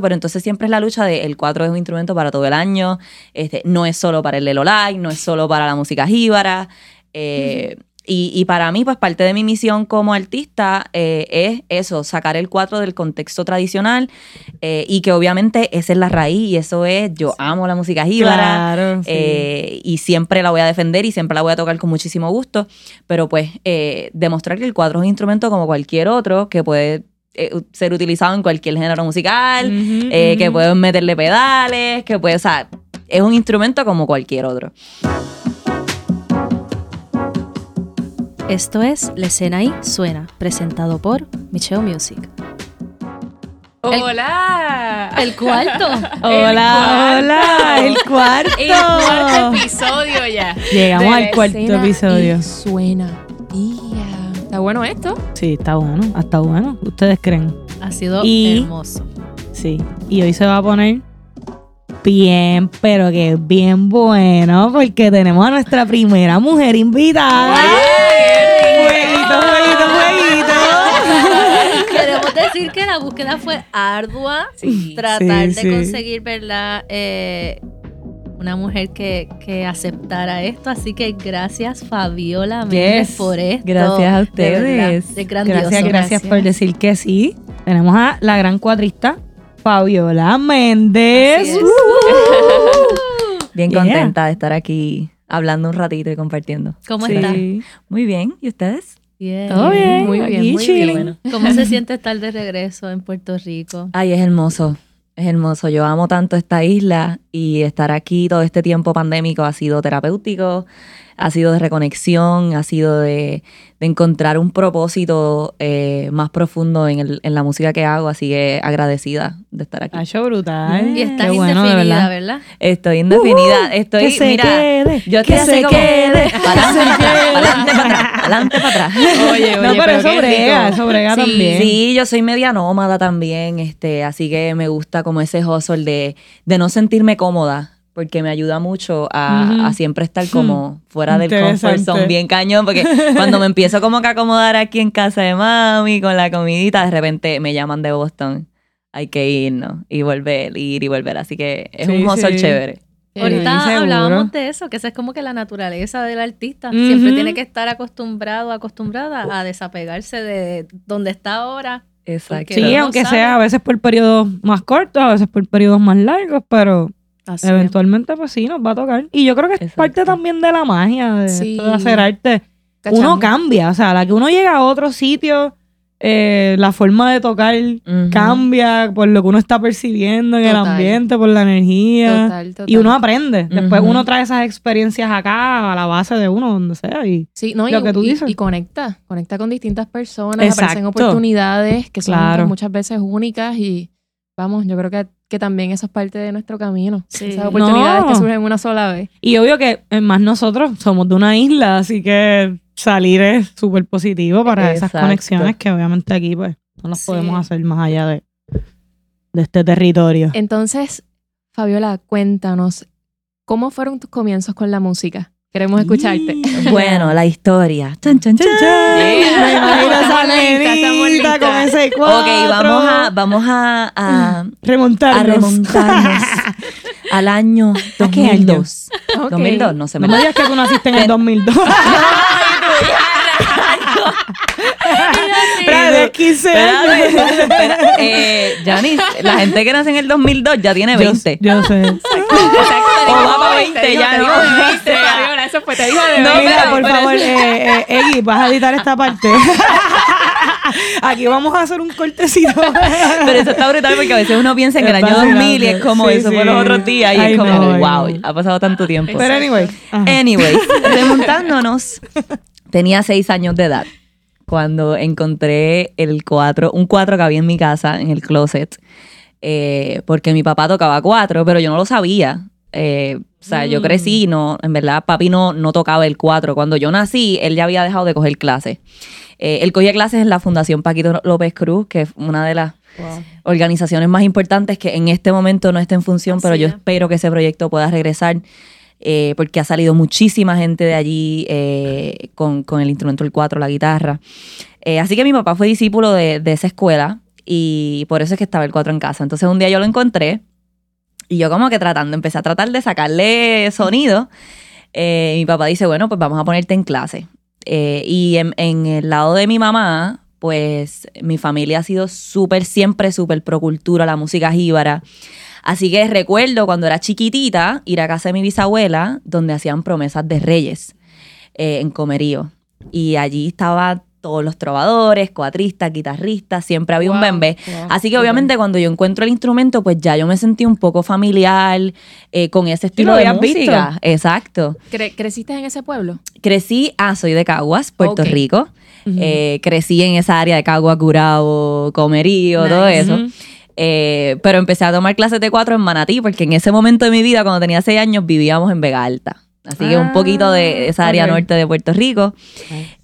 pero entonces siempre es la lucha de el 4 es un instrumento para todo el año, este, no es solo para el Lelo Live, no es solo para la música jíbara. eh, y, y para mí, pues parte de mi misión como artista eh, es eso, sacar el 4 del contexto tradicional eh, y que obviamente esa es la raíz y eso es, yo amo la música jíbara. Claro, sí. Y siempre la voy a defender y siempre la voy a tocar con muchísimo gusto, pero pues eh, demostrar que el cuatro es un instrumento como cualquier otro que puede eh, ser utilizado en cualquier género musical, eh, que ujú. pueden meterle pedales, que puede, o sea, es un instrumento como cualquier otro. Esto es La escena ahí suena, presentado por Michelle Music. El- ¡Hola! El cuarto. Hola, hola, el cuarto. El cuarto episodio ya. Llegamos De al la cuarto escena episodio. y suena. Ia. ¿Está bueno esto? Sí, está bueno, está bueno. ¿Ustedes creen? Ha sido Y- hermoso. Sí. Y hoy se va a poner bien, pero que bien bueno, porque tenemos a nuestra primera mujer invitada. Fueguito, fueguito, fueguito. Queremos decir que la búsqueda fue ardua. Sí. Tratar Sí, de sí. conseguir, ¿verdad? Eh, una mujer que, que aceptara esto. Así que gracias, Fabiola Méndez, Yes. por esto. Gracias a De verdad, ustedes. Es grandioso. Gracias, gracias por decir que sí. Tenemos a la gran cuadrista, Fabiola Méndez. Uh. Bien Yeah. contenta de estar aquí hablando un ratito y compartiendo. ¿Cómo Sí. estás? Muy bien, ¿y ustedes? Bien. Todo bien, Muy bien, muy bien. ¿Cómo se siente estar de regreso en Puerto Rico? Ay, es hermoso. Es hermoso. Yo amo tanto esta isla y estar aquí todo este tiempo pandémico ha sido terapéutico, ha sido de reconexión, ha sido de, de encontrar un propósito eh, más profundo en, el- en la música que hago. Así que agradecida de estar aquí. Ha hecho brutal. Y estás Qué bueno, de indefinida, verdad. ¿verdad? Estoy indefinida. Uh, estoy, que se mira, quede, yo que se como, quede, para adelante, para adelante, para atrás, adelante, para atrás. Oye, No, pero eso brega, eso brega Sí, también. Sí, yo soy media nómada también, este, así que me gusta como ese hustle de, de no sentirme cómoda, porque me ayuda mucho a, siempre estar como fuera del comfort zone, bien cañón, porque cuando me empiezo como que a acomodar aquí en casa de mami con la comidita, de repente me llaman de Boston. Hay que irnos y volver, ir y volver, así que es Sí, un hustle sí. chévere. Ahorita seguro. hablábamos de eso, que esa es como que la naturaleza del artista. Siempre tiene que estar acostumbrado, acostumbrada a desapegarse de donde está ahora. Exacto. Sí, aunque sabe. sea a veces por periodos más cortos, a veces por periodos más largos, pero Así eventualmente pues sí nos va a tocar. Y yo creo que es Exacto. parte también de la magia de, Sí. de hacer arte. Cachamos. Uno cambia, o sea, la que uno llega a otro sitio, eh, la forma de tocar cambia por lo que uno está percibiendo en el ambiente, por la energía. Total, total. Y uno aprende. Después uno trae esas experiencias acá a la base de uno, donde sea. Y Sí, no, lo y, que tú dices. y conecta, conecta con distintas personas, aparecen Exacto. oportunidades que son Claro. muchas veces únicas y vamos, yo creo que, que también eso es parte de nuestro camino. Sí. Esas oportunidades No. que surgen una sola vez. Y obvio que eh, más nosotros somos de una isla, así que salir es súper positivo para esas conexiones que obviamente aquí pues no las Sí. podemos hacer más allá de, de este territorio. Entonces, Fabiola, cuéntanos, ¿cómo fueron tus comienzos con la música? Queremos escucharte. Bueno, la historia. Chan, chan, chan. Nenita listas. con ese cuatro. Ok, vamos a, vamos a, a, remontarnos. a remontarnos al año ¿A qué año? 2002. Ok. 2002, no se me No me digas que tú naciste en el 2002. Espera, de 15 años. Espera. Eh, Janice, la gente que nace en el 2002 ya tiene 20. Yo, yo sé. Exacto, te va digo pa' de 20 te digo- ya, ¿no? digo de 20, O sea, Fabiola, eso fue, te digo de No, 20. Mira, por favor, eh, eh, Eggy, vas a editar esta parte. Aquí vamos a hacer un cortecito. Pero eso está brutal porque a veces uno piensa en el año 2000 y es como eso fue los otros días y es como, wow, ha pasado tanto tiempo. Pero anyway. Anyway, remontándonos, tenía seis años de edad cuando encontré el cuatro, un cuatro que había en mi casa, en el closet, eh, porque mi papá tocaba cuatro, pero yo no lo sabía. Eh, o sea, yo Mm. crecí, y no, en verdad, papi no, no tocaba el cuatro. Cuando yo nací, él ya había dejado de coger clases. Eh, él cogía clases en la Fundación Paquito López Cruz, que es una de las organizaciones más importantes que en este momento no está en función, pero Así yo es. espero que ese proyecto pueda regresar eh, porque ha salido muchísima gente de allí eh, con, con el instrumento del cuatro, la guitarra. Eh, así que mi papá fue discípulo de, de esa escuela y por eso es que estaba el 4 en casa. Entonces un día yo lo encontré y yo como que tratando, empecé a tratar de sacarle sonido. Eh, mi papá dice, bueno, pues vamos a ponerte en clase. Eh, y en, el lado de mi mamá, pues mi familia ha sido súper, siempre súper pro cultura, la música jíbara. Así que recuerdo cuando era chiquitita ir a casa de mi bisabuela, donde hacían promesas de reyes eh, en Comerío. Y allí estaba todos los trovadores, cuatristas, guitarristas, siempre había un Wow, bembé. wow, Así que obviamente cuando yo encuentro el instrumento, pues ya yo me sentí un poco familiar eh, con ese estilo lo de música. visto. Exacto. Cre- ¿Creciste en ese pueblo? Crecí, ah, soy de Caguas, Puerto. Rico. Eh, crecí en esa área de Caguas, Curabo, Comerío, todo eso. Eh, pero empecé a tomar clases de cuatro en Manatí, porque en ese momento de mi vida, cuando tenía seis años, vivíamos en Vega Alta. Así que un Ah, poquito de esa área norte de Puerto Rico.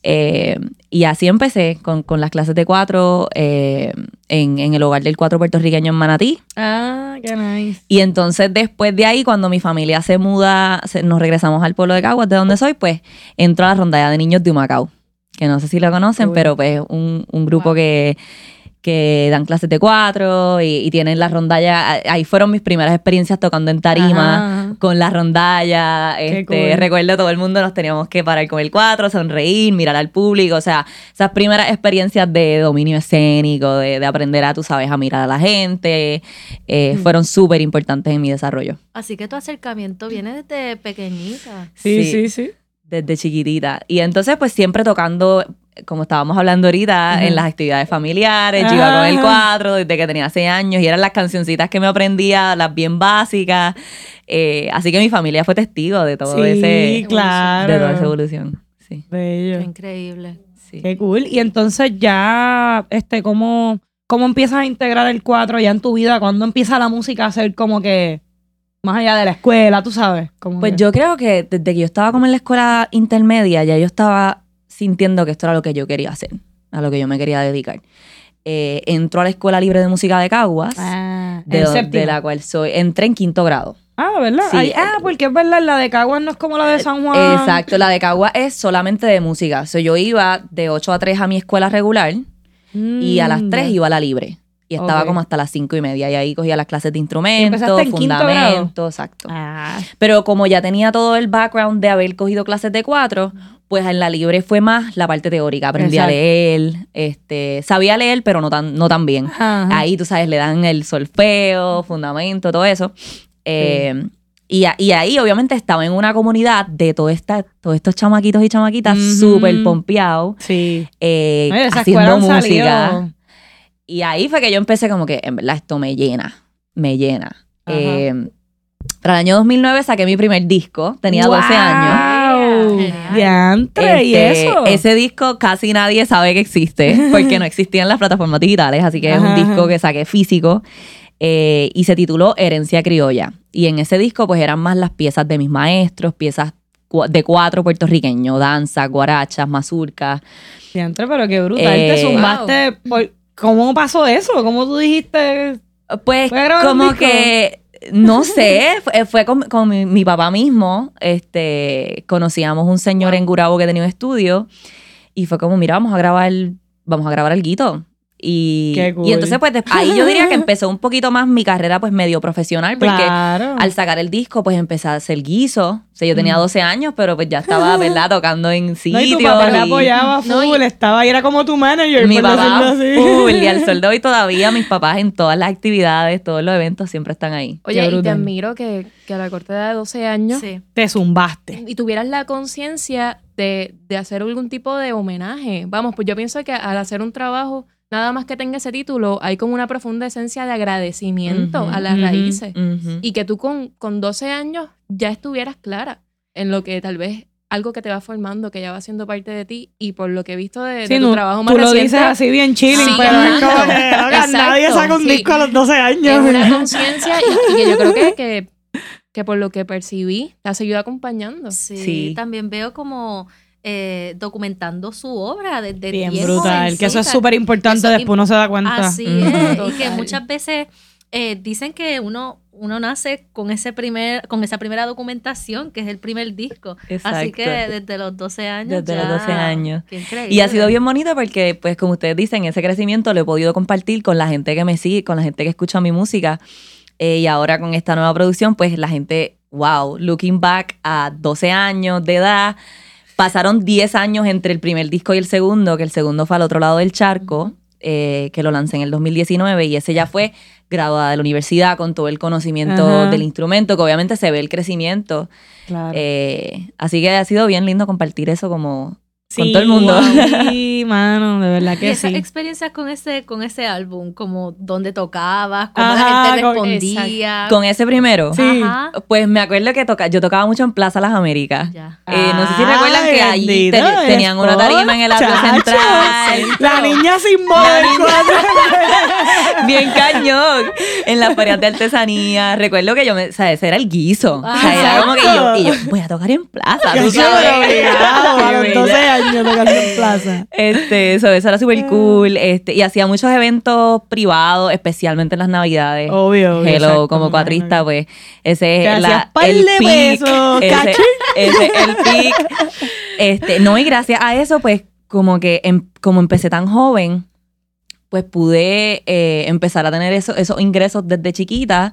Eh, y así empecé con, con las clases de cuatro eh, en, en el hogar del cuatro puertorriqueño en Manatí. Ah, qué nice. Y entonces después de ahí, cuando mi familia se muda, se- nos regresamos al pueblo de Caguas, de donde soy, pues entro a la rondalla de niños de Humacao, que no sé si lo conocen, pero pues un, un grupo Wow. que, que dan clases de cuatro y, y tienen la rondalla. Ahí fueron mis primeras experiencias tocando en tarima. Ajá. Con la rondalla, este, cool. recuerdo todo el mundo nos teníamos que parar con el cuatro, sonreír, mirar al público, o sea, esas primeras experiencias de dominio escénico, de, de aprender a, tú sabes, a mirar a la gente, eh, fueron súper importantes en mi desarrollo. Así que tu acercamiento viene desde pequeñita. Sí, Sí. sí, sí. Desde chiquitita. Y entonces, pues siempre tocando, como estábamos hablando ahorita, en las actividades familiares, yo iba con el Ajá. cuatro desde que tenía seis años y eran las cancioncitas que me aprendía, las bien básicas. Eh, así que mi familia fue testigo de todo sí, ese, claro. de toda esa evolución. Sí, Bello. Qué increíble. sí. Qué cool. Y entonces ya, este, ¿cómo, cómo empiezas a integrar el cuatro ya en tu vida? ¿Cuándo empieza la música a ser como que más allá de la escuela, tú sabes? Como Pues que- yo creo que desde que yo estaba como en la escuela intermedia, ya yo estaba sintiendo que esto era lo que yo quería hacer, a lo que yo me quería dedicar. Eh, entró a la Escuela Libre de Música de Caguas, Ah, de, la cual soy. Entré en quinto grado. Ah, ¿verdad? Sí. Ay, ah, porque es verdad, la de Caguas no es como la de San Juan. Exacto, la de Caguas es solamente de música. O sea, yo iba de 8 a 3 a mi escuela regular y a las Mm, 3 ya. iba a la libre. Y estaba como hasta las 5 y media. Y ahí cogía las clases de ¿Y instrumentos, fundamentos, exacto. Ah, Pero como ya tenía todo el background de haber cogido clases de cuatro, pues en la libre fue más la parte teórica. Aprendí a Exacto. leer, este, sabía leer, pero no tan, no tan bien. ajá. Ahí, tú sabes, le dan el solfeo, fundamento, todo eso. Eh, y, a- y ahí, obviamente, estaba en una comunidad de todo esta, todos estos chamaquitos y chamaquitas Ujú. súper pompeados, Sí. eh, haciendo música. Y ahí fue que yo empecé como que, en verdad, esto me llena, me llena. Ajá. Eh, para el año 2009 saqué mi primer disco, tenía 12 años. Diantre, ¿y Este, eso? Ese disco casi nadie sabe que existe porque no existían las plataformas digitales, así que es un disco ajá. que saqué físico eh, y se tituló Herencia Criolla. Y en ese disco pues eran más las piezas de mis maestros, piezas de cuatro puertorriqueños, danza, guarachas, mazurcas. Diantre, pero qué brutal. Eh, Te zumbaste. por- ¿Cómo pasó eso? ¿Cómo tú dijiste? Pues ¿Voy a grabar un como disco? que, no sé, fue, fue con, con mi, mi papá mismo, este, conocíamos un señor en Gurabo que tenía un estudio y fue como, mira, vamos a grabar, vamos a grabar el guito. Y, Qué cool. y entonces pues ahí yo diría que empezó un poquito más mi carrera pues medio profesional porque claro. al sacar el disco pues empecé a hacer guiso. O sea, yo tenía 12 años, pero pues ya estaba, ¿verdad? Tocando en no, sitios. y tu papá y- apoyaba No, full, estaba ahí, era como tu manager, mi papá, así. full, y al sol de hoy todavía mis papás en todas las actividades, todos los eventos siempre están ahí. Oye, y te admiro que, que a la corta edad de 12 años Sí. Te zumbaste. y tuvieras la conciencia de, de hacer algún tipo de homenaje. Vamos, pues yo pienso que al hacer un trabajo, nada más que tenga ese título, hay como una profunda esencia de agradecimiento Ujú, a las ujú, raíces. Ujú. Y que tú con, con 12 años ya estuvieras clara en lo que tal vez algo que te va formando, que ya va siendo parte de ti y por lo que he visto de, de Sí, tu no, trabajo más tú lo reciente, dices así bien chilling, Sí, pero es como que nadie saca un sí. disco a los 12 es años. una conciencia y, y que yo creo que, que, que por lo que percibí te ha seguido acompañando. Sí, Sí. también veo como eh, documentando su obra desde Bien bien brutal, que eso es súper importante, después uno se da cuenta. Así Ujú. es, y que muchas veces eh, dicen que uno, uno nace con ese primer, con esa primera documentación, que es el primer disco. Así que desde los 12 años. Desde los ya- 12 años. Qué increíble. Y ha sido bien bonito porque, pues, como ustedes dicen, ese crecimiento lo he podido compartir con la gente que me sigue, con la gente que escucha mi música. Eh, y ahora con esta nueva producción, pues la gente, wow, looking back a 12 años de edad, pasaron 10 años entre el primer disco y el segundo, que el segundo fue al otro lado del charco, eh, que lo lancé en el 2019 y ese ya fue graduada de la universidad con todo el conocimiento Ajá. del instrumento, que obviamente se ve el crecimiento. Claro. Eh, así que ha sido bien lindo compartir eso como con todo el mundo. Sí, mano, de verdad Y que esas sí. experiencias con ese, con ese álbum, como dónde tocabas, cómo Ajá, la gente con- respondía. Con ese primero. Sí. Ajá. Pues me acuerdo que toca, yo tocaba mucho en Plaza Las Américas. Ya. Eh, no sé si recuerdan que allí te- tenían una tarima en el atrio central. La niña sin cuatro. Bien cañón. En las ferias de artesanía. Recuerdo que yo me, o sea, ese era el guiso. o sea, era como que yo, y yo voy a tocar en plaza. tú Yo sabes. obligado a los 12 bella. Años en plaza. Este, eso, eso era súper cool. Este, y hacía muchos eventos privados, especialmente en las navidades. Obvio, obvio, Hello, exacto, como cuatrista, pues, ese es la, el de peak, pesos, ese, ese el peak. Este, no, y gracias a eso, pues, como que em- como empecé tan joven, pues pude eh, empezar a tener eso- esos ingresos desde chiquita.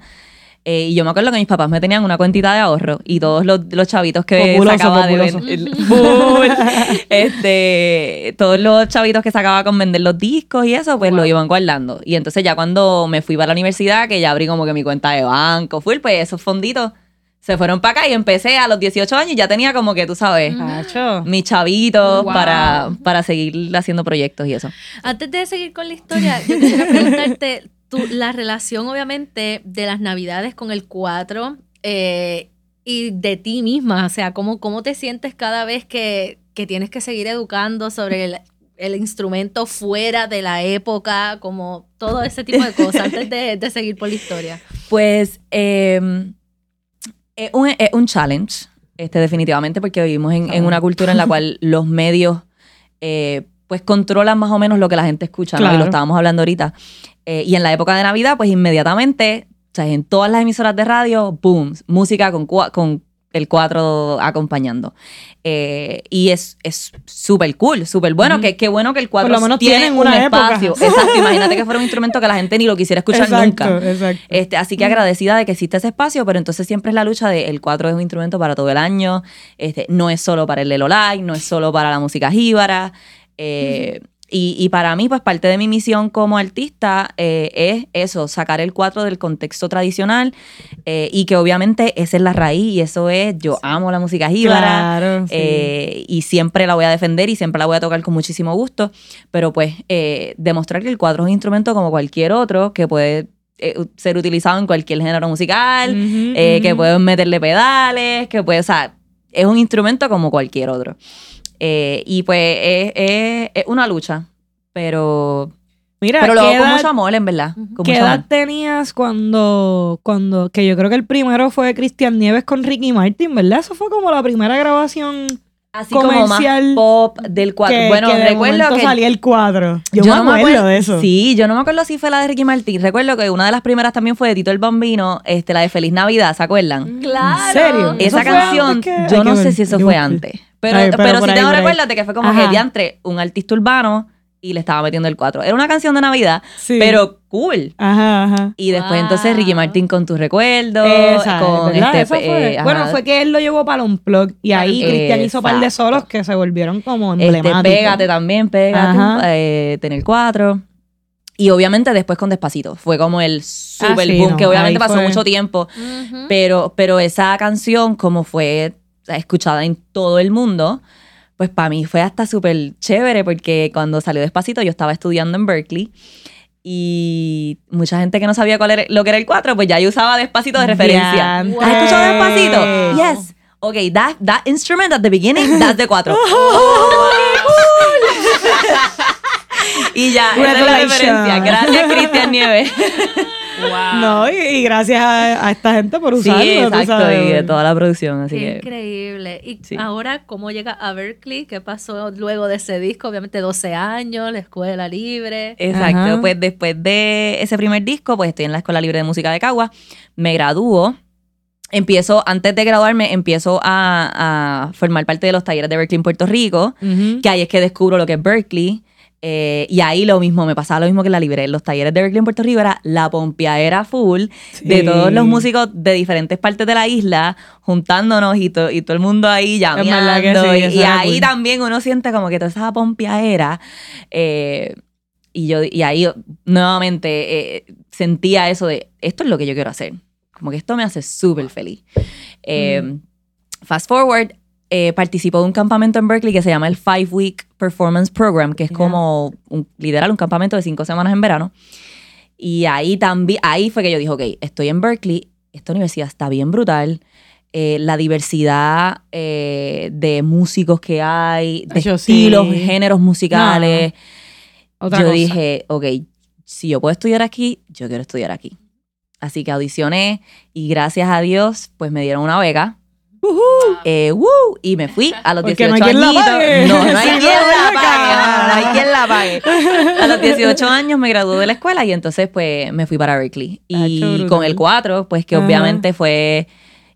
Eh, y yo me acuerdo que mis papás me tenían una cuentita de ahorro y todos los, los chavitos que Populoso, sacaba populoso. de vender, este, todos los chavitos que sacaba con vender los discos y eso, pues lo iban guardando. Y entonces ya cuando me fui para la universidad, que ya abrí como que mi cuenta de banco, full, pues esos fonditos se fueron para acá y empecé a los 18 años y ya tenía como que, tú sabes, Cacho. mis chavitos Wow. para, para seguir haciendo proyectos y eso. Antes de seguir con la historia, yo quisiera preguntarte tu- la relación, obviamente, de las navidades con el 4 eh, y de ti misma. O sea, ¿cómo, cómo te sientes cada vez que, que tienes que seguir educando sobre el, el instrumento fuera de la época, como todo ese tipo de cosas, antes de, de seguir por la historia? Pues eh, es, un, es un challenge, este, definitivamente, porque vivimos en, en una cultura en la cual los medios eh, pues controlan más o menos lo que la gente escucha, ¿no? Y Claro. lo estábamos hablando ahorita. Eh, y en la época de Navidad, pues inmediatamente, o sea, en todas las emisoras de radio, boom, música con, con el 4 acompañando. Eh, y es es súper cool, súper bueno. Ujú. que, qué bueno que el 4 Por lo menos tiene un época. espacio. Exacto, imagínate que fuera un instrumento que la gente ni lo quisiera escuchar exacto, nunca. Exacto. Este, así que agradecida de que existe ese espacio, pero entonces siempre es la lucha de el 4 es un instrumento para todo el año, este, no es solo para el Lelo Live, no es solo para la música jíbara. Eh, y, y para mí, pues parte de mi misión como artista eh, es eso, sacar el 4 del contexto tradicional eh, y que obviamente esa es la raíz y eso es, yo amo la música jíbara. Claro, sí. Eh, y siempre la voy a defender y siempre la voy a tocar con muchísimo gusto, pero pues eh, demostrar que el cuatro es un instrumento como cualquier otro que puede ser utilizado en cualquier género musical, que ujú. pueden meterle pedales, que puede, o sea, es un instrumento como cualquier otro. Eh, y pues es, es- es una lucha, pero, Mira, pero lo ¿qué hago con mucho amor, en verdad. Con ¿Qué mucho edad amor. tenías cuando, cuando, que yo creo que el primero fue Cristian Nieves con Ricky Martin, ¿verdad? Eso fue como la primera grabación Así como más comercial pop del cuatro. que, bueno, que de recuerdo que salía el cuadro. Yo, no me acuerdo de eso. Sí, yo no me acuerdo si fue la de Ricky Martin. Recuerdo que una de las primeras también fue de Tito el Bambino, este, la de Feliz Navidad, ¿se acuerdan? Claro. ¿En serio? ¿Eso Esa canción, que- yo no sé si eso fue antes. Pero, Ay, pero, pero sí ahí, tengo de que fue como Ajá. que diantre, un artista urbano y le estaba metiendo el 4. Era una canción de Navidad, Sí. pero cool. Ajá, ajá. Y después Wow. entonces Ricky Martin con tus recuerdos, Esa, con ¿verdad? este, fue. eh, bueno, fue que él lo llevó para un plug y ahí Cristian hizo un par de solos que se volvieron como Este, emblemáticos. pégate también, pégate, eh, tener cuatro. Y obviamente después con Despacito. Fue como el super Ah, sí, boom, no, que obviamente pasó fue. mucho tiempo. Pero, pero esa canción, como fue escuchada en todo el mundo, pues para mí fue hasta súper chévere porque cuando salió Despacito yo estaba estudiando en Berkeley y mucha gente que no sabía cuál era, lo que era el 4, pues ya yo usaba Despacito de referencia. ¿Has escuchado Despacito? Yes. Okay, that, that instrument at the beginning, that's the 4. y ya, esa es la referencia. Gracias, Cristian Nieves. No, y, y gracias a, a esta gente por Sí, usarlo. tú exacto, sabes. y de toda la producción, así Qué que... increíble. Y Sí. ahora, ¿cómo llega a Berkeley? ¿Qué pasó luego de ese disco? Obviamente 12 años, la escuela libre. Exacto, Ajá. pues después de ese primer disco, pues estoy en la Escuela Libre de Música de Cagua, me gradúo, empiezo, antes de graduarme, empiezo a, a formar parte de los talleres de Berkeley en Puerto Rico, que ahí es que descubro lo que es Berkeley. Eh, y ahí lo mismo, me pasaba lo mismo que en la libre. Los talleres de Berkeley en Puerto Rico era la pompeadera full de Sí. todos los músicos de diferentes partes de la isla juntándonos y, to- y todo el mundo ahí llameando. sí, y y ahí cool. también uno siente como que toda esa pompeadera. eh, y yo y ahí nuevamente eh, sentía eso de esto es lo que yo quiero hacer. Como que esto me hace súper feliz. Eh, Mm. Fast forward, eh, participó de un campamento en Berkeley que se llama el Five Week Performance Program, que es como un, literal un campamento de cinco semanas en verano. Y ahí también, ahí fue que yo dije, ok, estoy en Berkeley, esta universidad está bien brutal. eh, la diversidad eh, de músicos que hay, de Yo sí. estilos, géneros musicales. Otra yo cosa. dije, ok, si yo puedo estudiar aquí, yo quiero estudiar aquí. Así que audicioné y gracias a Dios, pues me dieron una beca. Eh, ¡woo! y me fui a los Porque 18 no hay quien la añitos. pague. No, no hay quien la pague. No, hay quien la pague. A los 18 años me gradué de la escuela y entonces pues me fui para Berkeley. Ah, Y con el 4, pues que Ajá. obviamente fue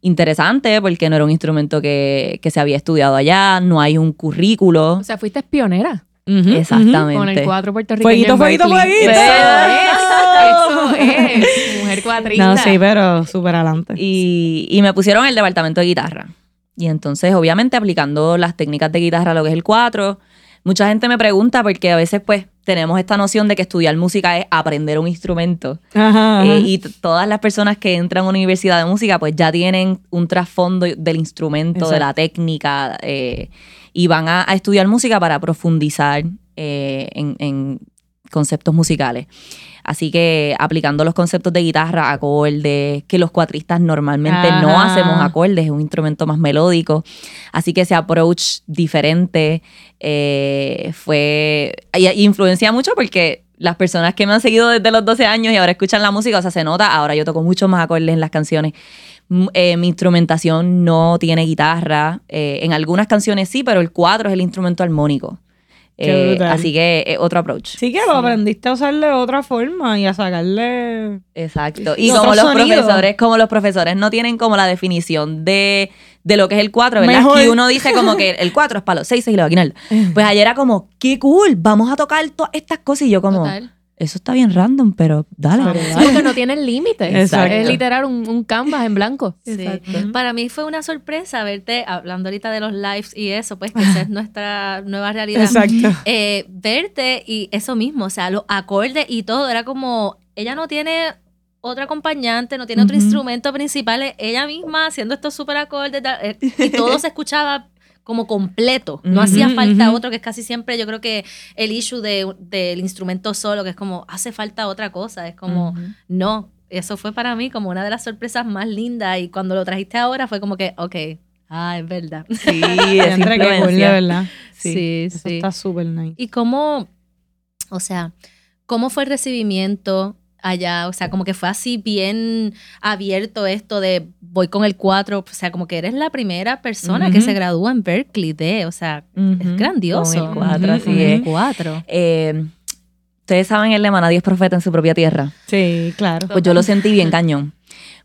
interesante porque no era un instrumento que, que se había estudiado allá, no hay un currículo. O sea, fuiste pionera Exactamente. con el cuatro puertorriqueño. Fueguito, fueguito, fueguito. Eso es, No, sí, pero súper adelante. Y, y me pusieron el departamento de guitarra. Y entonces, obviamente, aplicando las técnicas de guitarra a lo que es el 4, mucha gente me pregunta porque a veces, pues, tenemos esta noción de que estudiar música es aprender un instrumento. Ajá, ajá. Eh, y todas las personas que entran a una universidad de música, pues ya tienen un trasfondo del instrumento, de la técnica, eh, y van a, a estudiar música para profundizar eh, en, en conceptos musicales. Así que aplicando los conceptos de guitarra, acordes, que los cuatristas normalmente no Ajá. hacemos acordes, es un instrumento más melódico. Así que ese approach diferente eh, fue. y- y influencia mucho porque las personas que me han seguido desde los 12 años y ahora escuchan la música, o sea, se nota, ahora yo toco mucho más acordes en las canciones. M- eh, mi instrumentación no tiene guitarra. eh, en algunas canciones sí, pero el 4 es el instrumento armónico. Eh, así que eh, otro approach. Sí que lo aprendiste a usar de otra forma y a sacarle... Exacto. Y como los sonido. profesores, como los profesores no tienen como la definición de, de lo que es el 4, ¿verdad? Mejor. Aquí uno dice como que el 4 es para los 6 y los aguinaldos. Pues ayer era como, qué cool, vamos a tocar todas estas cosas. Y yo como, Total. Eso está bien random, pero dale. Pero Sí, porque no tienen límites. Exacto. Es literal un, un canvas en blanco. Sí. Exacto. Para mí fue una sorpresa verte, hablando ahorita de los lives y eso, pues que esa es nuestra nueva realidad. Exacto. Eh, verte y eso mismo, o sea, los acordes y todo, era como, ella no tiene otro acompañante, no tiene otro instrumento principal, ella misma haciendo estos super acordes eh, y todo se escuchaba como completo, no hacía falta otro, que es casi siempre yo creo que el issue de- del instrumento solo, que es como, hace falta otra cosa, es como, no, eso fue para mí como una de las sorpresas más lindas y cuando lo trajiste ahora fue como que, ok, ah, es verdad. Sí, es que cool, de verdad. Sí. sí. Eso sí. está súper nice. ¿Y cómo, o sea, cómo fue el recibimiento allá? O sea, como que fue así bien abierto esto de voy con el 4, o sea, como que eres la primera persona que se gradúa en Berkeley de, o sea, es grandioso. Con el 4, Ujú, así es. 4. Eh, Ustedes saben el lema, nadie es profeta en su propia tierra. Sí, claro. Pues yo lo sentí bien cañón.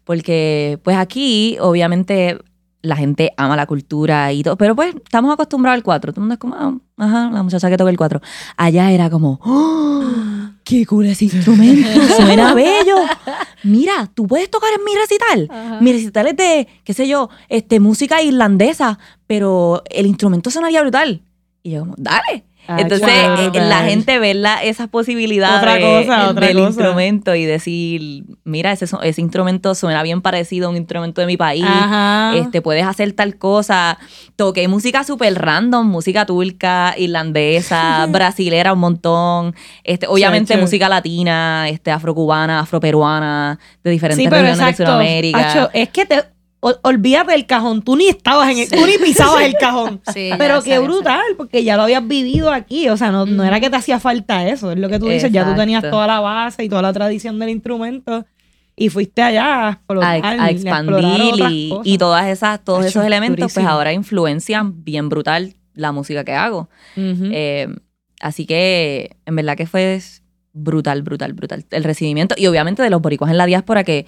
Porque, pues aquí, obviamente, la gente ama la cultura y todo. Pero pues, estamos acostumbrados al 4. Todo el mundo es como, ah, ajá, la muchacha que toca el 4. Allá era como, ¡Oh! ¡Qué cool ese instrumento! Suena bello. Mira, tú puedes tocar en mi recital. Mi recital es de, qué sé yo, este, música irlandesa, pero el instrumento sonaría brutal. Y yo como, dale. Entonces, eh, la gente ve la- esas posibilidades Otra cosa, otra del cosa. instrumento y decir, mira, ese, ese instrumento suena bien parecido a un instrumento de mi país. Ajá. Este, puedes hacer tal cosa. Toqué música súper random, música turca, irlandesa, brasilera un montón. Este, obviamente Chacho. música latina, este, afrocubana, afroperuana, de diferentes Sí, pero regiones exacto. de Sudamérica. Acho, es que te ol- olvídate del cajón. Tú ni estabas en el, tú ni pisabas el cajón. Sí, Pero qué sé. brutal, porque ya lo habías vivido aquí. O sea, no, no era que te hacía falta eso. Es lo que tú dices. Ya tú tenías toda la base y toda la tradición del instrumento. y fuiste allá a explorar, a, a y explorar expandir y, y todas esas, todos esos elementos, pues ahora influencian bien brutal la música que hago. Ujú. Eh, así que en verdad que fue brutal, brutal, brutal el recibimiento. Y obviamente de los boricuas en la diáspora, que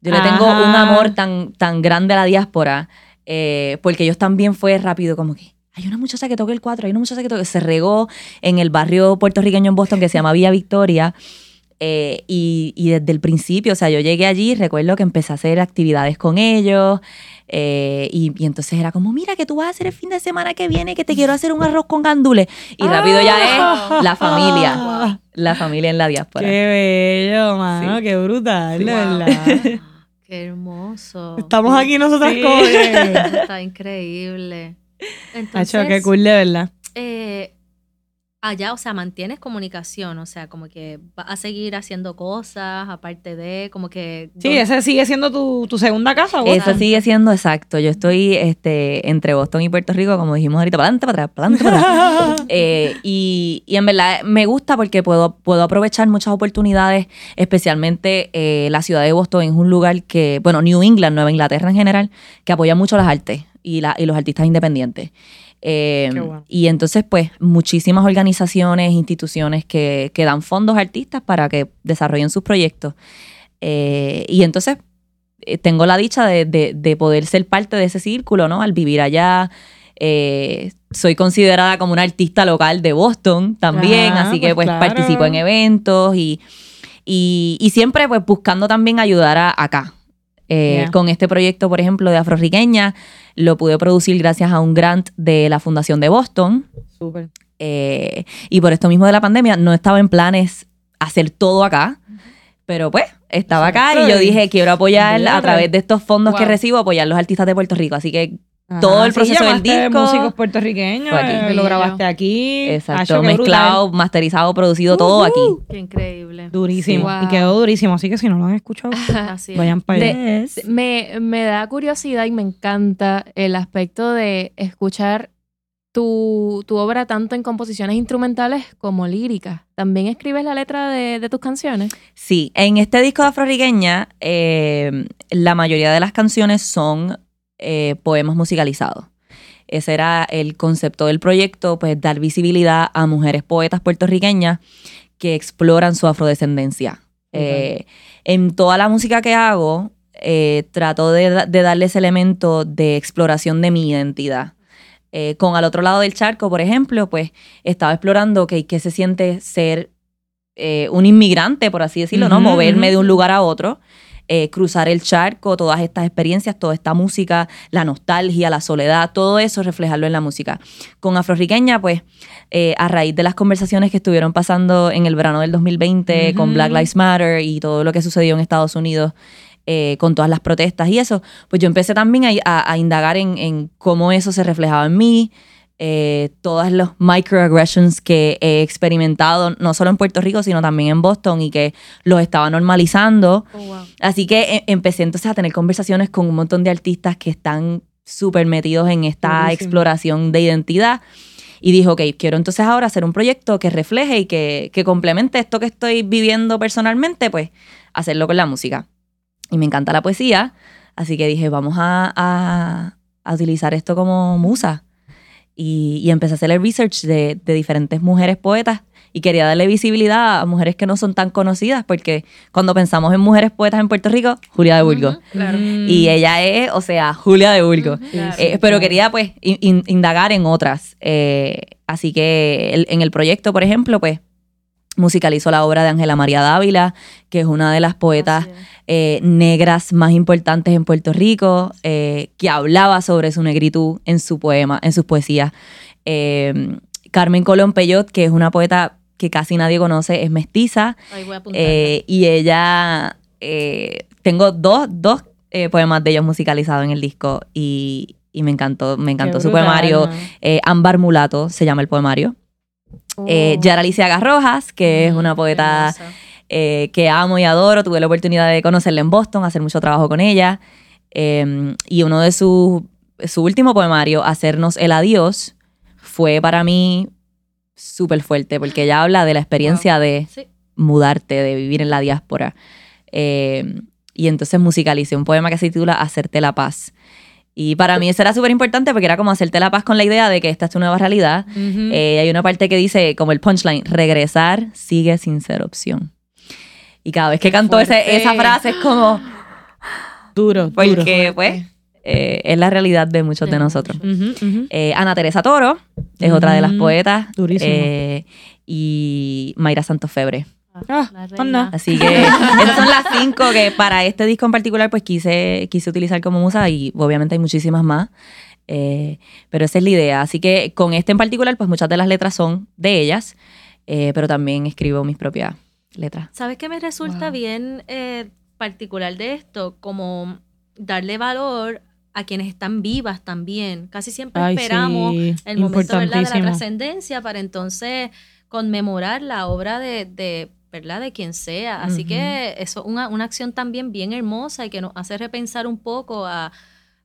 yo le tengo un amor tan, tan grande a la diáspora, eh, porque ellos también fue rápido, como que hay una muchacha que toca el 4, hay una muchacha que toca, se regó en el barrio puertorriqueño en Boston que se llama Villa Victoria. Eh, y, y desde el principio, o sea, yo llegué allí, recuerdo que empecé a hacer actividades con ellos. eh, y, y entonces era como, mira, que tú vas a hacer el fin de semana que viene, que te quiero hacer un arroz con gandules. Y rápido ya es la familia, Ah, la familia en la diáspora. Qué bello, mano, Sí. qué brutal, Wow. verdad. Qué hermoso. Estamos aquí nosotras Sí. Eso está increíble. Entonces, Hacho, qué cool, de verdad. eh, allá, o sea, mantienes comunicación, o sea, como que vas a seguir haciendo cosas, aparte de, como que... Sí, ¿dónde- ese sigue siendo tu, tu segunda casa, ¿o? Eso sigue siendo exacto. Yo estoy este, entre Boston y Puerto Rico, como dijimos ahorita, para adelante, para atrás, para adelante, para atrás. Eh, y, y en verdad me gusta porque puedo, puedo aprovechar muchas oportunidades, especialmente eh, la ciudad de Boston es un lugar que, bueno, New England, Nueva Inglaterra en general, que apoya mucho las artes y, la, y los artistas independientes. Eh, bueno. Y entonces, pues, muchísimas organizaciones, instituciones que, que dan fondos a artistas para que desarrollen sus proyectos. Eh, y entonces, eh, tengo la dicha de, de- de poder ser parte de ese círculo, ¿no? Al vivir allá. Eh, soy considerada como una artista local de Boston también, Ah, así que pues pues claro. participo en eventos y, y, y siempre pues buscando también ayudar a, acá. Eh, Yeah. Con este proyecto, por ejemplo, de Afroriqueña, lo pude producir gracias a un grant de la Fundación de Boston. Súper. Eh, y por esto mismo de la pandemia, no estaba en planes hacer todo acá. Pero pues, estaba acá y yo dije, quiero apoyar a través de estos fondos que recibo, apoyar los artistas de Puerto Rico. Así que Ajá, Todo el sí, proceso del disco músicos puertorriqueños, aquí. eh, lo grabaste aquí. Exacto, mezclado, masterizado, producido, todo aquí. Qué increíble. Durísimo. Sí. Y quedó durísimo. Así que si no lo han escuchado, Así es. vayan para allá. Me, me da curiosidad y me encanta el aspecto de escuchar tu, tu obra tanto en composiciones instrumentales como líricas. ¿También escribes la letra de, de tus canciones? Sí, en este disco de Afroriqueña, eh, la mayoría de las canciones son eh, poemas musicalizados. Ese era el concepto del proyecto, pues dar visibilidad a mujeres poetas puertorriqueñas que exploran su afrodescendencia. Eh, en toda la música que hago, eh, trato de, de darle ese elemento de exploración de mi identidad. Eh, con al otro lado del charco, por ejemplo, pues estaba explorando qué se siente ser eh, un inmigrante, por así decirlo, ¿no? Ujú, Moverme de un lugar a otro, eh, cruzar el charco, todas estas experiencias, toda esta música, la nostalgia, la soledad, todo eso, reflejarlo en la música. Con Afroriqueña, pues, eh, a raíz de las conversaciones que estuvieron pasando en el verano del 2020 con. Black Lives Matter y todo lo que sucedió en Estados Unidos eh, con todas las protestas y eso, pues yo empecé también a, a- a indagar en, en cómo eso se reflejaba en mí, eh, todas los microaggressions que he experimentado, no solo en Puerto Rico, sino también en Boston y que los estaba normalizando. Oh, Así que eh, empecé entonces a tener conversaciones con un montón de artistas que están súper metidos en esta exploración de identidad. Y dije, ok, quiero entonces ahora hacer un proyecto que refleje y que, que complemente esto que estoy viviendo personalmente, pues hacerlo con la música. Y me encanta la poesía, así que dije, vamos a, a- a utilizar esto como musa. Y, y empecé a hacer el research de, de diferentes mujeres poetas y quería darle visibilidad a mujeres que no son tan conocidas, porque cuando pensamos en mujeres poetas en Puerto Rico, Julia de Burgos. Claro. Mm. Y ella es, o sea, Julia de Burgos. Claro. Eh, pero quería pues in- in- indagar en otras. Eh, así que el- en el proyecto, por ejemplo, pues musicalizó la obra de Ángela María Dávila, que es una de las poetas eh, negras más importantes en Puerto Rico, eh, que hablaba sobre su negritud en su poema, en sus poesías. Eh, Carmen Colón Peyot, que es una poeta que casi nadie conoce, es mestiza, voy a y ella, tengo dos, dos poemas de ellos musicalizados en el disco y, y me encantó, me encantó Qué su brutal, poemario. ¿no? Ámbar Mulato se llama el poemario. Eh, Oh. Yara Alicia Garrojas, que es una Mm, poeta eh, que amo y adoro. Tuve la oportunidad de conocerla en Boston, hacer mucho trabajo con ella. Eh, y uno de sus, su último poemario, Hacernos el Adiós, fue para mí súper fuerte, porque ella habla de la experiencia de Sí. mudarte, de vivir en la diáspora. Eh, y entonces musicalicé un poema que se titula Hacerte la paz. Y para mí eso era súper importante porque era como hacerte la paz con la idea de que esta es tu nueva realidad. Eh, hay una parte que dice, como el punchline, regresar sigue sin ser opción. Y cada vez que canto ese- esa frase es como, duro, duro. porque pues eh, es la realidad de muchos de nosotros. Eh, Ana Teresa Toro es otra de las Mm, poetas. durísimo. y Mayra Santos Febre. Ah, La reina. anda. Así que esas son las cinco que para este disco en particular pues quise, quise utilizar como musa y obviamente hay muchísimas más. Eh, pero esa es la idea. Así que con este en particular pues muchas de las letras son de ellas, eh, pero también escribo mis propias letras. ¿Sabes qué me resulta Wow. bien eh, particular de esto? Como darle valor a quienes están vivas también. Casi siempre Ay, esperamos sí, el momento ¿verdad? de la trascendencia para entonces conmemorar la obra de, de, ¿verdad? de quien sea. Así que eso es una, una acción también bien hermosa y que nos hace repensar un poco a,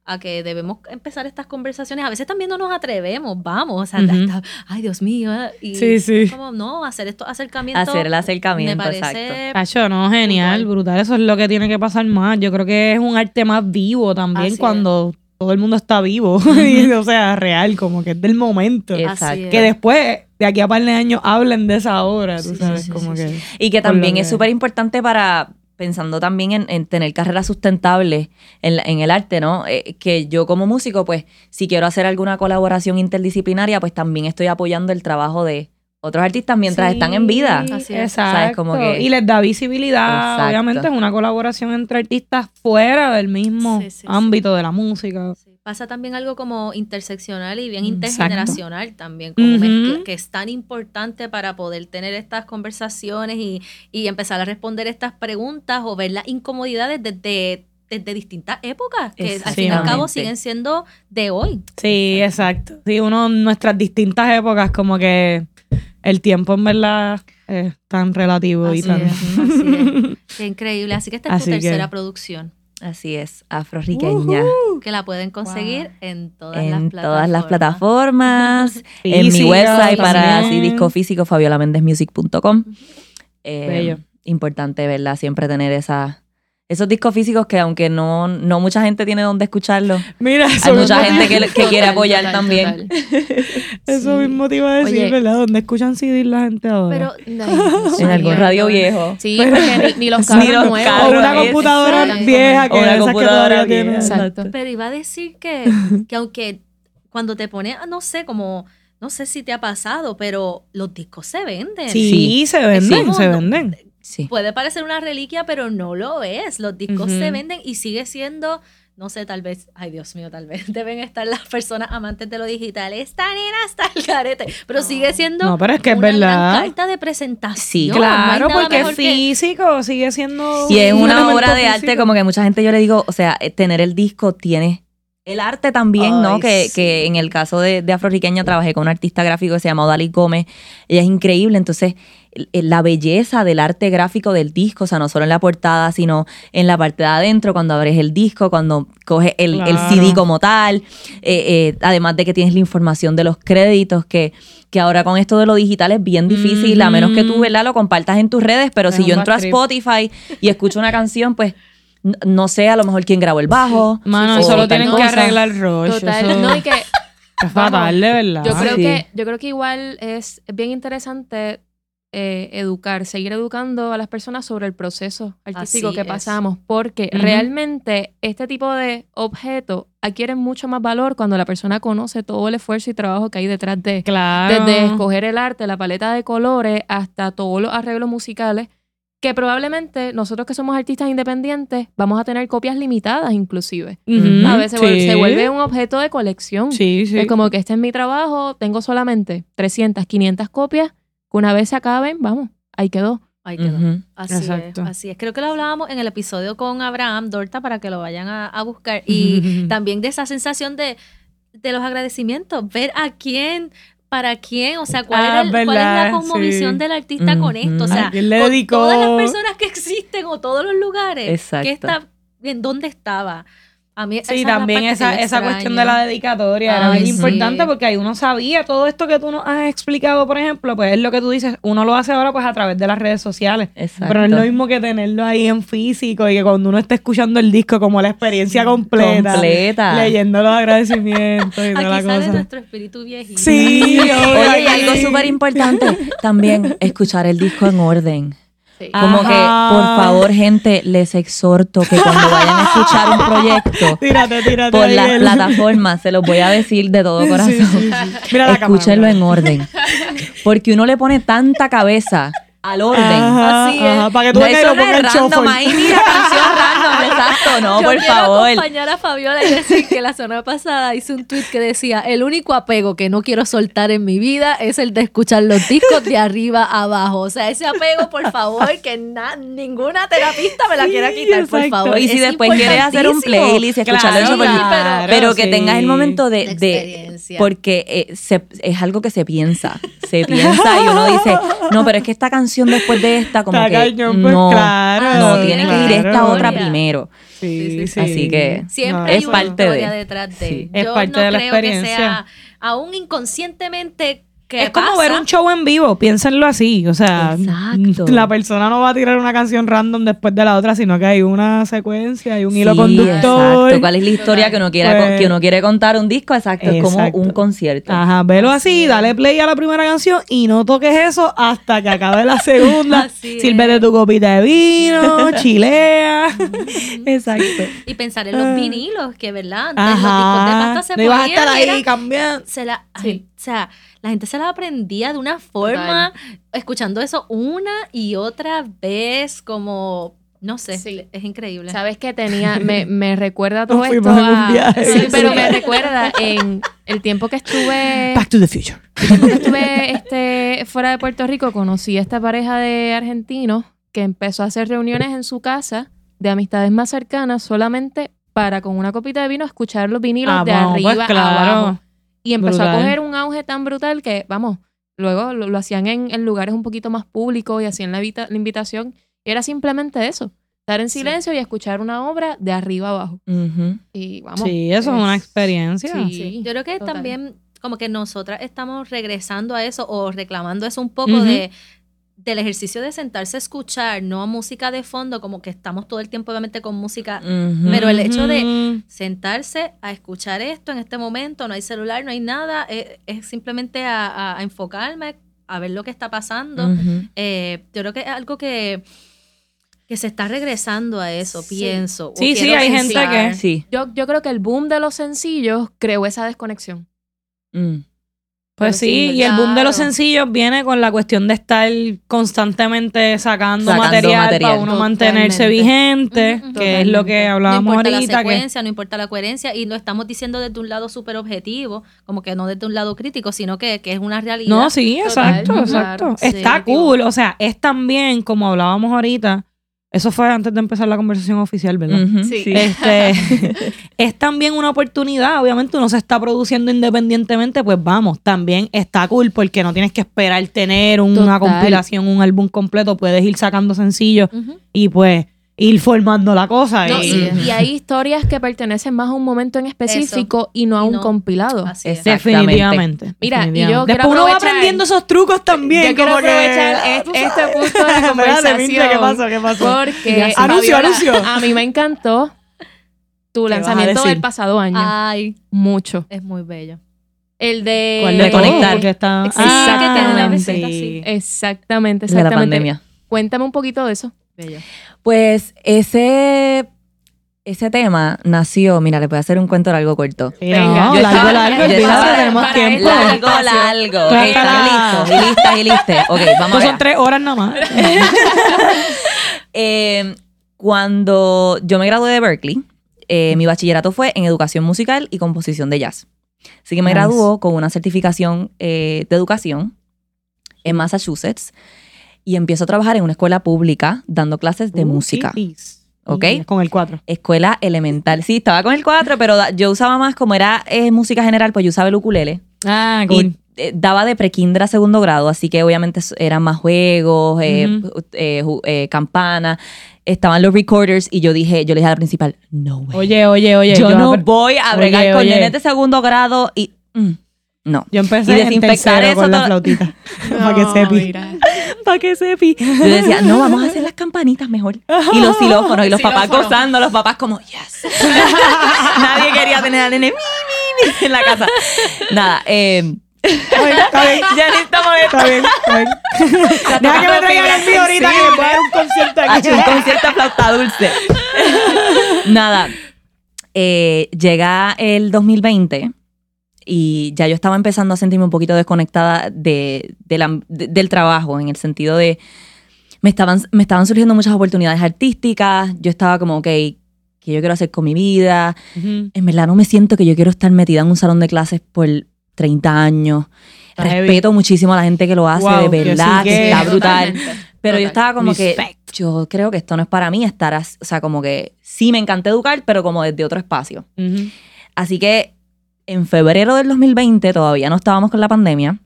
a que debemos empezar estas conversaciones. A veces también no nos atrevemos, vamos, o sea, hasta, ay Dios mío, y Sí, sí. como no, hacer estos acercamientos. Hacer el me acercamiento, exacto. parece Cacho, no, genial, Brutal. brutal. Eso es lo que tiene que pasar más. Yo creo que es un arte más vivo también Así es. Todo el mundo está vivo. Y, o sea, real, como que es del momento. Exacto. Que después, de aquí a par de años, hablen de esa obra, tú Sí, sabes, sí, como sí, que... Y que también es súper importante para, pensando también en, en tener carreras sustentables en, la- en el arte, ¿no? Eh, que yo como músico, pues, si quiero hacer alguna colaboración interdisciplinaria, pues también estoy apoyando el trabajo de otros artistas mientras Sí, están en vida. Así es. Exacto. ¿Sabes? Como que- Y les da visibilidad. Exacto. Obviamente es una colaboración entre artistas fuera del mismo Sí, sí, sí. ámbito de la música. Sí. Pasa también algo como interseccional y bien Exacto. intergeneracional también, como mezcla- que es tan importante para poder tener estas conversaciones y, y empezar a responder estas preguntas o ver las incomodidades desde, desde distintas épocas, que al fin y al cabo siguen siendo de hoy. Sí, exacto. Sí, uno en nuestras distintas épocas, como que el tiempo en verdad es tan relativo y tan. es, así es. Qué increíble. Así que esta es Así tu que- tercera producción, Así es, afroriqueña. que la pueden conseguir en todas las plataformas. todas las plataformas, en mi website para así disco físico, fabiolamendesmusic.com. Eh, Bello. Importante, ¿verdad? Siempre tener esa, esos discos físicos que aunque no, no mucha gente tiene donde escucharlo, Mira, hay mucha te- gente que, que quiere apoyar total, también. total. Eso Sí. mismo te iba a decir, Oye. ¿verdad? ¿Dónde escuchan CD la gente ahora? Pero Dios En algún radio viejo. Sí, porque ni, ni los carros Ni los nuevos. carros, o una es- computadora vieja que O una que computadora todavía vieja. tienen. Exacto. Pero iba a decir que, que aunque cuando te pones, ah, no sé, como, no sé si te ha pasado, pero los discos se venden. Sí, Sí. se venden, se no- venden. Sí. Puede parecer una reliquia, pero no lo es. Los discos se venden y sigue siendo, no sé, tal vez, ay Dios mío, tal vez deben estar las personas amantes de lo digital. Esta nena está el carete, pero sigue siendo No, pero es que es verdad. gran carta de presentación. Sí, No Claro, nada porque mejor que- físico sigue siendo. Y es un una obra de arte, físico. como que mucha gente yo le digo, o sea, eh, tener el disco tiene el arte también, ¿no? Ay, Que, sí. que en el caso de, de Afroriqueña trabajé con un artista gráfico que se llama Odali Gómez. Ella es increíble, entonces la belleza del arte gráfico del disco, o sea, no solo en la portada, sino en la parte de adentro, cuando abres el disco, cuando coges el. CD como tal, eh, eh, además de que tienes la información de los créditos, que, que ahora con esto de lo digital es bien difícil, a menos que tú. ¿verdad? Lo compartas en tus redes, pero Es si yo entro a. Spotify y escucho una canción, pues no sé a lo mejor quién grabó el bajo. Mano, o solo tienen cosa. que arreglar Roche. Total. eso No, y que es fatal, de verdad. yo creo Sí. que yo creo que igual es bien interesante eh, educar, seguir educando a las personas sobre el proceso artístico Así que es. pasamos, porque realmente este tipo de objetos adquieren mucho más valor cuando la persona conoce todo el esfuerzo y trabajo que hay detrás de Claro. desde escoger el arte, la paleta de colores, hasta todos los arreglos musicales, que probablemente nosotros que somos artistas independientes vamos a tener copias limitadas inclusive. A veces se vuelve- sí. se vuelve un objeto de colección. Sí, sí. Es como que este es mi trabajo, tengo solamente 300, 500 copias, que una vez se acaben, vamos, ahí quedó. Ahí quedó. Así Exacto. es, así es. Creo que lo hablábamos en el episodio con Abraham Dorta para que lo vayan a, a buscar. Y también de esa sensación de, de los agradecimientos, ver a quién, para quién, o sea, cuál, Ah, era el- cuál es la verdad, cosmovisión sí. del artista con esto. O sea, ¿A quién le con dedicó? todas las personas que existen o todos los lugares. Exacto. ¿qué está, ¿En dónde estaba? A mí Sí, la también esa, esa cuestión de la dedicatoria era bien sí. importante porque ahí uno sabía todo esto que tú nos has explicado, por ejemplo, pues es lo que tú dices, uno lo hace ahora pues a través de las redes sociales. Exacto. Pero no es lo mismo que tenerlo ahí en físico y que cuando uno está escuchando el disco como la experiencia completa, Completa. leyendo los agradecimientos y toda la Aquí sale cosa. nuestro espíritu viejito. Sí, Oye, y algo súper importante, también escuchar el disco en orden. Sí. Como que, por favor, gente, les exhorto que cuando vayan a escuchar un proyecto Tírate, tírate. por las plataformas, se los voy a decir de todo corazón. Sí, sí. Mira la Escúchenlo en orden. Porque uno le pone tanta cabeza al orden. Ajá, Así es. ajá, para que tú no eso lo no pongas random ahí, mira, canción random, exacto, no, Yo por quiero favor. acompañar a Fabiola y decir que la semana pasada hice un tweet que decía, el único apego que no quiero soltar en mi vida es el de escuchar los discos de arriba a abajo. O sea, ese apego, por favor, que na- ninguna terapista me la quiera quitar, por exacto. favor. Y si Es después quieres hacer un playlist y escucharlo Claro, shuffle, claro, pero que sí. tengas el momento de, de- experiencia. porque eh, se- es algo que se piensa, se piensa y uno dice, no, pero es que esta canción después de esta como Está que cañón, pues, no, claro, no tiene que ir claro. esta otra primero. Sí, sí. Así que Siempre No, hay es una parte historia de- detrás de. sí. Es Yo parte no de la creo que experiencia. sea aún inconscientemente Es como ver un show en vivo, piénsenlo así. O sea, Exacto. la persona no va a tirar una canción random después de la otra, sino que hay una secuencia, hay un hilo conductor. Exacto. ¿Cuál es la historia que uno quiere Pues- que uno quiere contar un disco? Exacto, es como un concierto. Ajá, velo así, dale play a la primera canción y no toques eso hasta que acabe la segunda. Sírvete tu copita de vino, chilea. Exacto. Y pensar en los vinilos, que verdad, antes los Ajá. discos de pasta se no ibas a estar ahí cambiando. se la, Sí. O sea, la gente se la aprendía de una forma, escuchando eso una y otra vez, como, no sé, Sí. es increíble. Sabes que tenía, me, me recuerda todo esto a- viaje. Sí, pero me recuerda en el tiempo que estuve Back to the future. el tiempo que estuve este, fuera de Puerto Rico, conocí a esta pareja de argentinos que empezó a hacer reuniones en su casa de amistades más cercanas solamente para con una copita de vino escuchar los vinilos Ah, de bueno, arriba pues claro. abajo. Y empezó a coger un auge tan brutal que, vamos, luego lo, lo hacían en, en lugares un poquito más públicos y hacían la, invita- la invitación. Y era simplemente eso, estar en silencio y escuchar una obra de arriba abajo. Y vamos. Sí, eso es una experiencia. Sí. Yo creo que total. también como que nosotras estamos regresando a eso o reclamando eso un poco de del ejercicio de sentarse a escuchar, no a música de fondo, como que estamos todo el tiempo obviamente con música, pero el hecho de sentarse a escuchar esto en este momento, no hay celular, no hay nada, eh, es, simplemente a, a- a enfocarme, a ver lo que está pasando. Ujú. Eh, yo creo que es algo que, que se está regresando a eso, Sí. pienso. Sí, sí, hay gente que- Sí. Yo, yo creo que el boom de los sencillos creó esa desconexión. Mm. Pues Pero sí, sí, y el boom de los sencillos viene con la cuestión de estar constantemente sacando, Sacando material, material. para uno mantenerse vigente, que es lo que totalmente. No hablábamos importa la ahorita. que, secuencia, no importa la coherencia, y lo estamos diciendo desde un lado súper objetivo, como que no desde un lado crítico, sino que, que es una realidad. no, sí, Total, exacto, claro, exacto. sí. Está cool, o sea, es también, como hablábamos ahorita, eso fue antes de empezar la conversación oficial, ¿verdad? Sí. sí. Este, es también una oportunidad, obviamente uno se está produciendo independientemente, pues vamos, también está cool porque no tienes que esperar tener una Total. compilación, un álbum completo, puedes ir sacando sencillos y pues ir formando la cosa. No, y, y, y hay historias que pertenecen más a un momento en específico y no a Y un no. compilado. Así es. Exacto. definitivamente. Mira, y yo Después uno va aprendiendo esos trucos también. Yo quiero como aprovechar este punto de la conversación. ¿Qué pasó? ¿Qué pasó? Porque Anuncio, Fabiola, anuncio. a mí me encantó tu ¿Qué vas a lanzamiento del pasado año. Ay, Mucho. es muy bello. El de ¿Cuál de conectar? Porque está... Sí, que tiene una Ah, receta sí. así. Exactamente, De la exactamente. pandemia. Cuéntame un poquito de eso. Bello. Pues ese, ese tema nació, mira, le voy a hacer un cuento largo corto. Sí, Venga. no, Yo largo, estaba- largo, yo olvídate, estaba- tenemos para tiempo. Largo, largo. Ok, Claro. están listos, y listas, y listas. Ok, vamos allá. son tres horas nada más. Eh, cuando yo me gradué de Berkeley, eh, mi bachillerato fue en educación musical y composición de jazz. Así que me Nice. graduó con una certificación eh, de educación en Massachusetts y empiezo a trabajar en una escuela pública dando clases de Uh, música. ¿Ok? Con el 4. Escuela elemental. Sí, estaba con el 4, pero yo usaba más, como era eh, música general, pues yo usaba el ukulele. Ah, Y eh, daba de prekinder a segundo grado, así que obviamente eran más juegos, eh, eh, ju- eh, campana. estaban los recorders y yo dije, yo le dije a la principal, no way. Oye, oye, oye. yo, no voy a bregar Oye, con oye. nenes de segundo grado y mm, no. Yo empecé y desinfectar eso con la flautita. para que No, sepi. para que sepi. Yo decía, no, vamos a hacer las campanitas mejor. Y los xilófonos, y los papás gozando, los papás como, yes. Nadie quería tener al nene mi, mi, mi en la casa. Nada, eh, está bien. ya necesitamos Está bien, está bien. Deja que me traigan el mío ahorita que voy a dar un concierto aquí. Un concierto de flauta dulce. Nada. eh, llega el 2020 y ya yo estaba empezando a sentirme un poquito desconectada de, de la- de- del trabajo, en el sentido de. Me estaban, me estaban surgiendo muchas oportunidades artísticas. Yo estaba como, ok, ¿qué yo quiero hacer con mi vida? Ujú. En verdad no me siento que yo quiero estar metida en un salón de clases por 30 años. Está heavy. Respeto muchísimo a la gente que lo hace, Wow, de yo verdad, que que- está brutal. Totalmente. Pero yo Total. estaba como que, Respect. yo creo que esto no es para mí estar, o sea, como que sí me encanta educar, pero como desde otro espacio. Ujú. Así que en febrero del 2020, todavía no estábamos con la pandemia,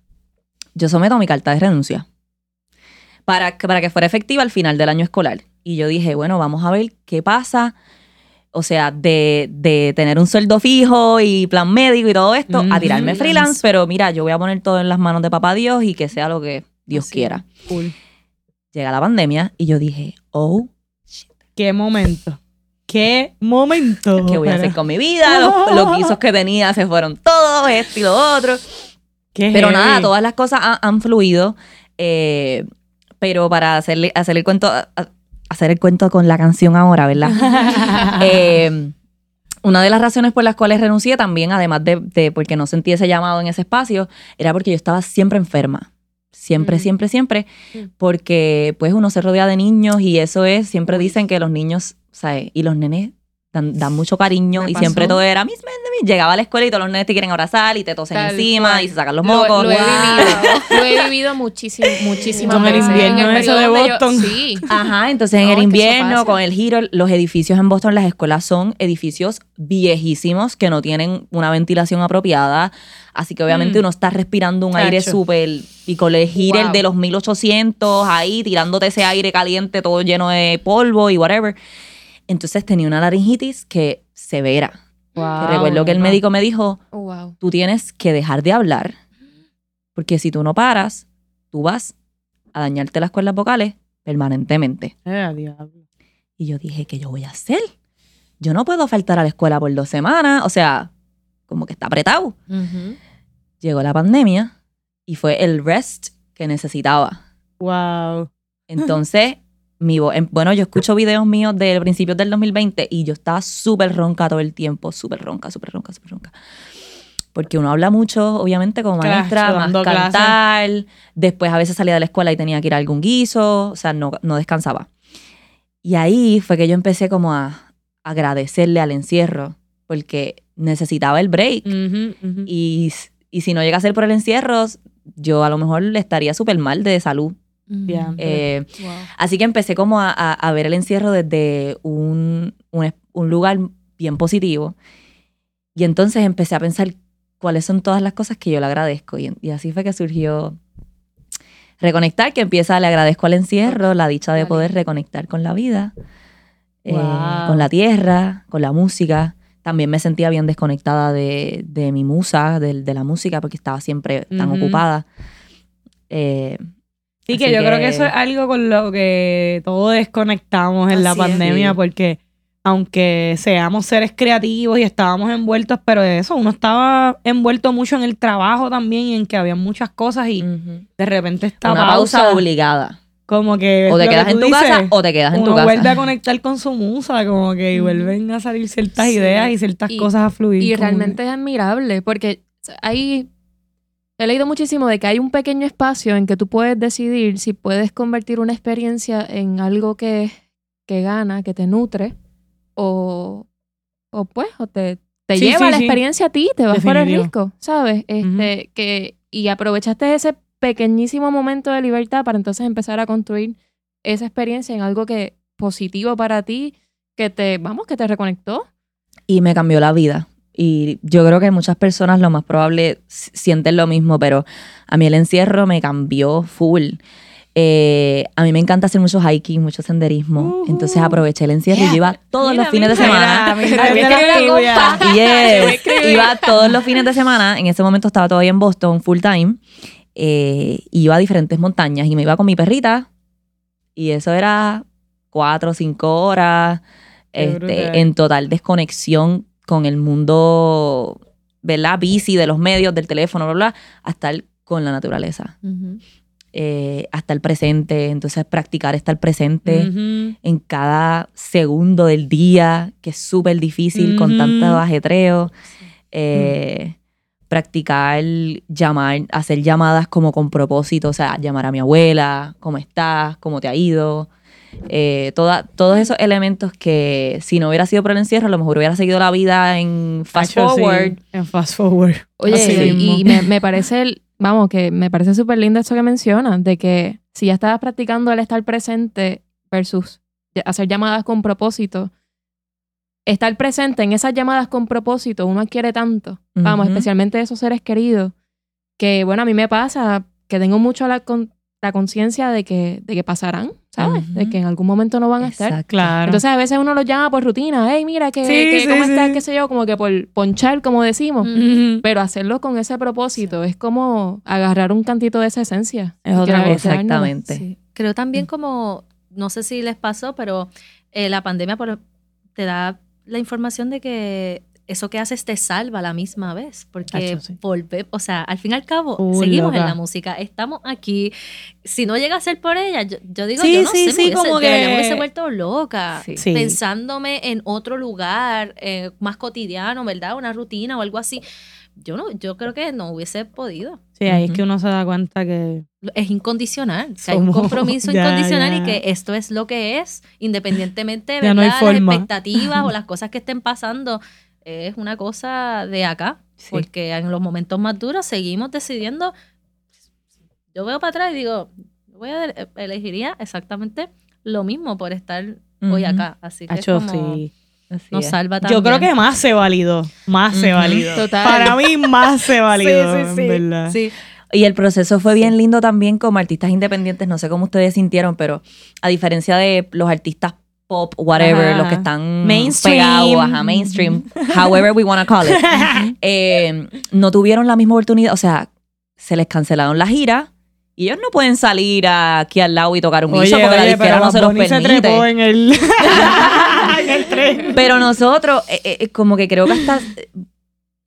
yo someto mi carta de renuncia para, que- para que fuera efectiva al final del año escolar. Y yo dije, bueno, vamos a ver qué pasa. O sea, de, de tener un sueldo fijo y plan médico y todo esto, a tirarme freelance, pero mira, yo voy a poner todo en las manos de papá Dios y que sea lo que Dios Así. quiera. Cool. Llega la pandemia y yo dije, oh, Qué momento. Qué momento. ¿qué voy a hacer con mi vida? Los, los guisos que tenía se fueron todos, esto y lo otro. Qué Pero heavy. nada, todas las cosas han, han fluido. eh, pero para hacerle, hacer el cuento, hacer el cuento con la canción ahora, ¿verdad? Eh, una de las razones por las cuales renuncié también, además de, de porque no sentí ese llamado en ese espacio, era porque yo estaba siempre enferma. Siempre, siempre, siempre. Porque pues uno se rodea de niños y eso es, siempre dicen que los niños, ¿sabes? Y los nenes dan, dan mucho cariño Me y siempre todo era, mis men de mí. Llegaba a la escuela y todos los nenes te quieren abrazar y te tosen Tal encima cual. y se sacan los Lo, mocos. lo he Wow. vivido. Lo he vivido muchísimo, muchísimas el invierno En el eso de yo- Boston. sí. Ajá, entonces en el invierno, con el giro, los edificios en Boston, las escuelas son edificios viejísimos que no tienen una ventilación apropiada. Así que obviamente Mm. uno está respirando un aire súper. Y con el giro Wow. de los 1800 ahí, tirándote ese aire caliente todo lleno de polvo y whatever. Entonces tenía una laringitis que severa. Wow, Que recuerdo que el wow. médico me dijo: Oh, wow. tú tienes que dejar de hablar, porque si tú no paras, tú vas a dañarte las cuerdas vocales permanentemente. Eh, diablo. Y yo dije, ¿qué yo voy a hacer? Yo no puedo faltar a la escuela por dos semanas, o sea, como que está apretado. Llegó la pandemia y fue el rest que necesitaba. Wow. Entonces, mi voz, em- bueno, yo escucho videos míos del principio del 2020 y yo estaba súper ronca todo el tiempo, súper ronca, súper ronca, súper ronca. Porque uno habla mucho, obviamente, como Claro, maestra, más dando clases. cantar. Después a veces salía de la escuela y tenía que ir a algún guiso, o sea, no, no descansaba. Y ahí fue que yo empecé como a agradecerle al encierro, porque necesitaba el break. Y, y si no llega a ser por el encierro, yo a lo mejor le estaría súper mal de salud. Ya. Eh, Wow. Así que empecé como a, a- a ver el encierro desde un, un, lugar bien positivo. Y entonces empecé a pensar cuáles son todas las cosas que yo le agradezco. Y, y así fue que surgió Reconectar, que empieza, le agradezco al encierro, la dicha de poder reconectar con la vida, eh, con la tierra, con la música. También me sentía bien desconectada de, de mi musa, de, de la música, porque estaba siempre tan ocupada. Eh, Sí, que Así yo creo que que- eso es algo con lo que todos desconectamos en la Así es. pandemia, Sí. porque aunque seamos seres creativos y estábamos envueltos, pero de eso, uno estaba envuelto mucho en el trabajo también y en que había muchas cosas y ujú. de repente esta una pausa, obligada. como que O te lo que quedas en tu dices, casa o te quedas en tu casa. vuelve a conectar con su musa, como que y vuelven a salir ciertas Sí. ideas y ciertas Y- cosas a fluir. Y como que- realmente es admirable porque hay... He leído muchísimo de que hay un pequeño espacio en que tú puedes decidir si puedes convertir una experiencia en algo que, que gana, que te nutre, o, o pues, o te, te Sí, lleva sí, la sí. experiencia a ti, te vas por el risco, ¿sabes? Este, que, y aprovechaste ese pequeñísimo momento de libertad para entonces empezar a construir esa experiencia en algo que positivo para ti, que te, vamos, que te reconectó. y me cambió la vida. Y yo creo que muchas personas lo más probable sienten lo mismo, pero a mí el encierro me cambió full. Eh, a mí me encanta hacer mucho hiking, mucho senderismo. Ujú. Entonces aproveché el encierro y yo iba todos Mira, los fines de semana. Mira. Yes. Iba todos los fines de semana. En ese momento estaba todavía en Boston full time. Eh, iba a diferentes montañas y me iba con mi perrita. Y eso era cuatro o cinco horas. Este, en total desconexión con el mundo, ¿verdad? Bici, de los medios, del teléfono, bla, bla, hasta el- con la naturaleza. Ujú. Eh, hasta el presente. Entonces, practicar estar presente en cada segundo del día, que es súper difícil con tanto ajetreo. Eh, Practicar, llamar, hacer llamadas como con propósito, o sea, llamar a mi abuela, ¿cómo estás? ¿Cómo te ha ido? Eh, toda- todos esos elementos que si no hubiera sido por el encierro, a lo mejor hubiera seguido la vida en fast sí, forward. en fast forward. Oye, Así y, me, me parece, el- vamos, que me parece súper lindo esto que mencionas, de que si ya estabas practicando el estar presente versus hacer llamadas con propósito, estar presente en esas llamadas con propósito, uno adquiere tanto, vamos, especialmente de esos seres queridos, que bueno, a mí me pasa que tengo mucho la, con- la conciencia de que, de que pasarán, ¿sabes? De que en algún momento no van a estar. Exacto. Claro. Entonces a veces uno los llama por rutina, hey, mira, que, Sí, que sí, ¿cómo estás? qué sé yo, como que por ponchar, como decimos. Pero hacerlo con ese propósito es como agarrar un cantito de esa esencia. Es otra cosa. Exactamente. Sí. Creo también como, no sé si les pasó, pero eh, la pandemia por- te da la información de que eso que haces te salva a la misma vez, porque sí. volver, o sea, al fin y al cabo, Uh, seguimos en loca. la música, estamos aquí. Si no llega a ser por ella, yo, yo digo, Sí, yo no sí, sé, sí, me hubiese, como de verdad me que- hubiese vuelto loca, pensándome en otro lugar eh, más cotidiano, ¿verdad? Una rutina o algo así. Yo no, yo creo que no hubiese podido Sí, ahí es Ujú. que uno se da cuenta que es incondicional. Sea, hay un compromiso ya, incondicional ya. y que esto es lo que es, independientemente Ya no las expectativas o las cosas que estén pasando. Es una cosa de acá, Sí. porque en los momentos más duros seguimos decidiendo. Yo veo para atrás y digo, voy a elegiría exactamente lo mismo por estar hoy acá. Así que es Acho, como, sí. Así nos es. salva también. Yo creo que más se validó. Más se validó. Total. Para mí más se validó, Sí, sí, sí. en verdad. Sí. Y el proceso fue bien lindo también como artistas independientes. No sé cómo ustedes sintieron, pero a diferencia de los artistas pop, whatever, Ajá. los que están Mainstream. pegados, ajá, mainstream, however we want to call it, eh, no tuvieron la misma oportunidad. O sea, se les cancelaron las giras y ellos no pueden salir aquí al lado y tocar un guiso porque la disquera no se los se permite. trepó en el, en el tren. Pero nosotros, eh, eh, como que creo que hasta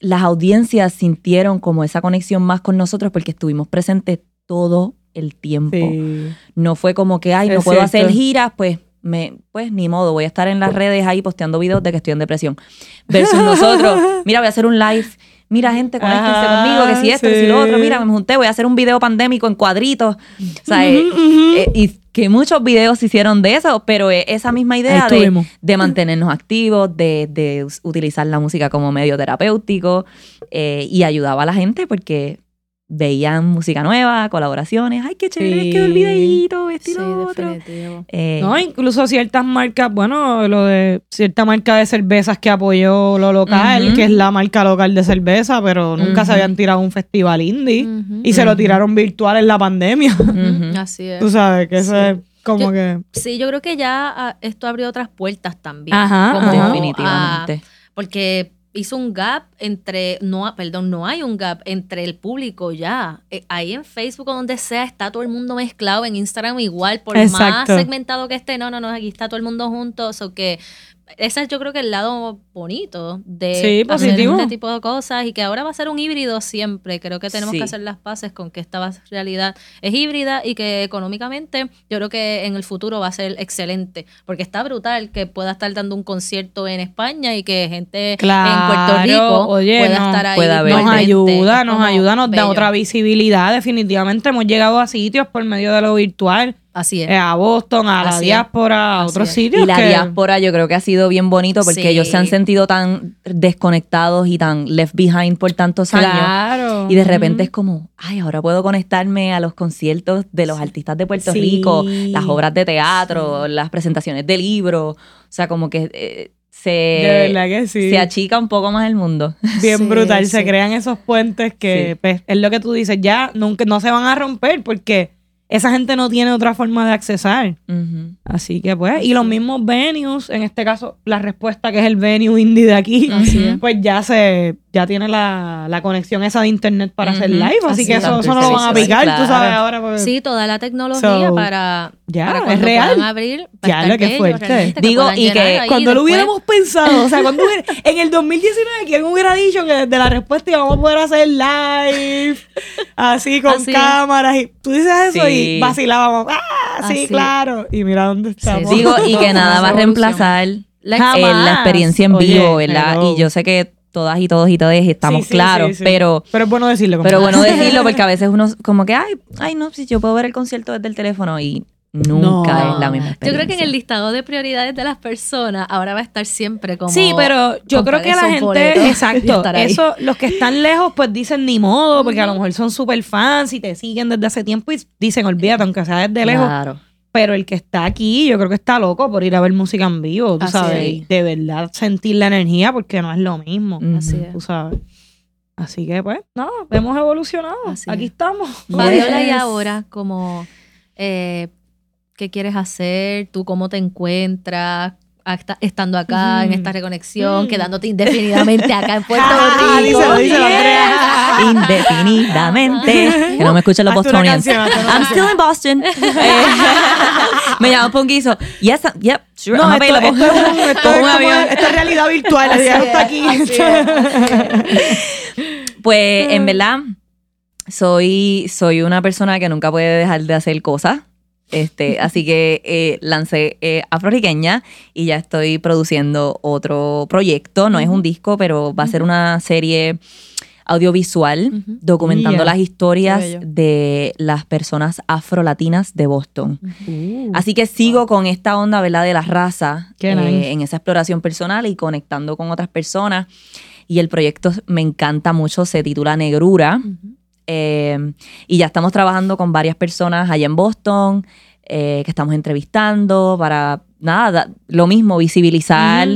las audiencias sintieron como esa conexión más con nosotros porque estuvimos presentes todo el tiempo. Sí. No fue como que, ay, no Es puedo cierto. hacer giras, pues, me, pues ni modo, voy a estar en las redes ahí posteando videos de que estoy en depresión. Versus nosotros, mira, voy a hacer un live. Mira, gente, conéctense Ah, conmigo, que si esto, que si lo otro. Mira, me junté, voy a hacer un video pandémico en cuadritos. O sea, eh, eh, y que muchos videos se hicieron de eso, pero eh, esa misma idea de, de mantenernos activos, de, de utilizar la música como medio terapéutico y ayudaba a la gente porque veían música nueva, colaboraciones, ay, qué chévere, Sí. quedó el videíto, este y Sí, lo otro. definitivo. Eh, No, incluso ciertas marcas, bueno, lo de cierta marca de cervezas que apoyó lo local, que es la marca local de cerveza, pero nunca se habían tirado un festival indie y se lo tiraron virtual en la pandemia. Así es. Tú sabes que eso Sí. es como Yo- que... Sí, yo creo que ya ah, esto abrió otras puertas también. Ajá, Como, ajá. Definitivamente. ah, porque hizo un gap entre, no, perdón, no hay un gap entre el público ya. Eh, ahí en Facebook o donde sea está todo el mundo mezclado, en Instagram igual, por más segmentado que esté, no, no, no, aquí está todo el mundo junto, o que ese es yo creo que el lado bonito de Sí, hacer este tipo de cosas y que ahora va a ser un híbrido siempre. Creo que tenemos Sí. que hacer las paces con que esta realidad es híbrida y que económicamente yo creo que en el futuro va a ser excelente porque está brutal que pueda estar dando un concierto en España y que gente en Puerto Rico oye, pueda no, estar ahí. pueda. Nos ayuda, nos ayuda, nos da otra visibilidad. Definitivamente hemos llegado a sitios por medio de lo virtual, Así es. eh, a Boston, a la Así es. diáspora, a Así otros es. sitios. Y la que- diáspora yo creo que ha sido bien bonito porque Sí. ellos se han sentido tan desconectados y tan left behind por tantos años. Claro. Y de repente es como, ay, ahora puedo conectarme a los conciertos de los artistas de Puerto Sí. Rico, las obras de teatro, las presentaciones de libros. O sea, como que eh, se, De verdad que sí. se achica un poco más el mundo. Bien Sí, brutal. Se sí. crean esos puentes que Sí. pues, es lo que tú dices, ya nunca, no se van a romper porque esa gente no tiene otra forma de accesar. Así que pues, y los mismos venues, en este caso, la respuesta que es el venue indie de aquí, Así pues ya se, ya tiene la, la conexión esa de internet para hacer live, así, Así que es. eso, eso no lo van a picar, claro. tú sabes, ahora. pues, Sí, toda la tecnología So, para, ya, para es cuando real. puedan abrir. Ya, lo que fuerte. Digo, y que Cuando lo después. hubiéramos pensado, o sea, cuando hubiera- en el 2019, ¿quién hubiera dicho que de la respuesta íbamos a poder hacer live? Así, con Así es. cámaras. Y tú dices eso Sí. y vacilábamos. ¡Ah! Sí, Así. claro. Y mira dónde estamos. sí. Digo, y que nada va a reemplazar La eh, la experiencia en Oye, vivo, ¿verdad? hello. Y yo sé que todas y todos y todas estamos Sí, sí, claros, sí, sí. pero Pero es bueno decirlo. como- pero bueno decirlo porque a veces uno como que ay, ay no, si yo puedo ver el concierto desde el teléfono y nunca No. es la misma Yo experiencia. creo que en el listado de prioridades de las personas ahora va a estar siempre como. Sí, pero yo creo que la gente, exacto, eso, los que están lejos, pues dicen ni modo, porque a lo mejor son súper fans y te siguen desde hace tiempo y dicen, olvídate, aunque sea desde lejos. Claro. Pero el que está aquí, yo creo que está loco por ir a ver música en vivo, tú Así sabes, es. y de verdad sentir la energía, porque no es lo mismo. Así es. tú sabes. Así que, pues, no, hemos evolucionado. Así aquí es. estamos. Fabiola, y ahora, como. eh, ¿Qué quieres hacer? ¿Tú cómo te encuentras? Hasta- estando acá en Ujú. esta reconexión, Mm. quedándote indefinidamente acá en Puerto Ah, Rico. díselo, díselo, Andrea. Indefinidamente. Que no me escuchen los bostonians. I'm still in Boston. Eh, me llama un hizo, yes, I'm- yep, sure, No, I'm esto, available. esto es, un- esto es un como- avión. esto es realidad virtual, Así es, está aquí. Pues Mm. en verdad, soy, soy una persona que nunca puede dejar de hacer cosas. Este, así que eh, lancé eh, Afroriqueña y ya estoy produciendo otro proyecto. No es un disco, pero va a ser una serie audiovisual documentando Yeah. las historias de las personas afrolatinas de Boston. Uh. Así que sigo con esta onda, ¿verdad? De las razas Qué eh, nice. en esa exploración personal y conectando con otras personas. Y el proyecto me encanta mucho, se titula Negrura. Eh, y ya estamos trabajando con varias personas allá en Boston, eh, que estamos entrevistando para, nada, da- lo mismo, visibilizar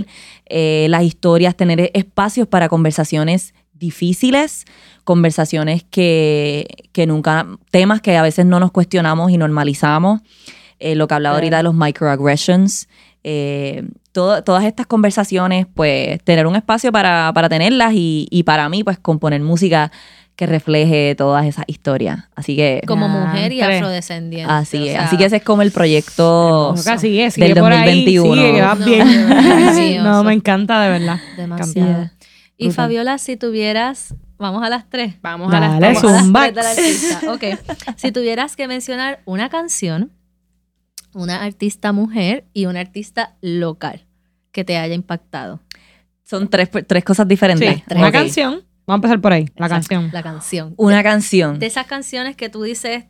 eh, las historias, tener espacios para conversaciones difíciles, conversaciones que, que nunca, temas que a veces no nos cuestionamos y normalizamos. Eh, lo que hablaba ahorita de los microaggressions. eh, todo- todas estas conversaciones, pues tener un espacio para, para tenerlas y, y para mí, pues componer música que refleje todas esas historias. Así que Como mujer y afrodescendiente. así o es. sea, Así que ese es como el proyecto. Sigue, sigue del por ahí, 2021. sigue, que vas No, bien. No, me encanta de verdad. Demasiado. Y Brutal. Fabiola, si tuvieras, vamos a las tres. Vamos a las Dale, Vamos a las tres artista. Ok. Si tuvieras que mencionar una canción, una artista mujer y una artista local que te haya impactado. Son tres, tres cosas diferentes. Sí, una canción. Vamos a empezar por ahí, la Exacto, canción. La canción. Una canción. De esas canciones que tú dices,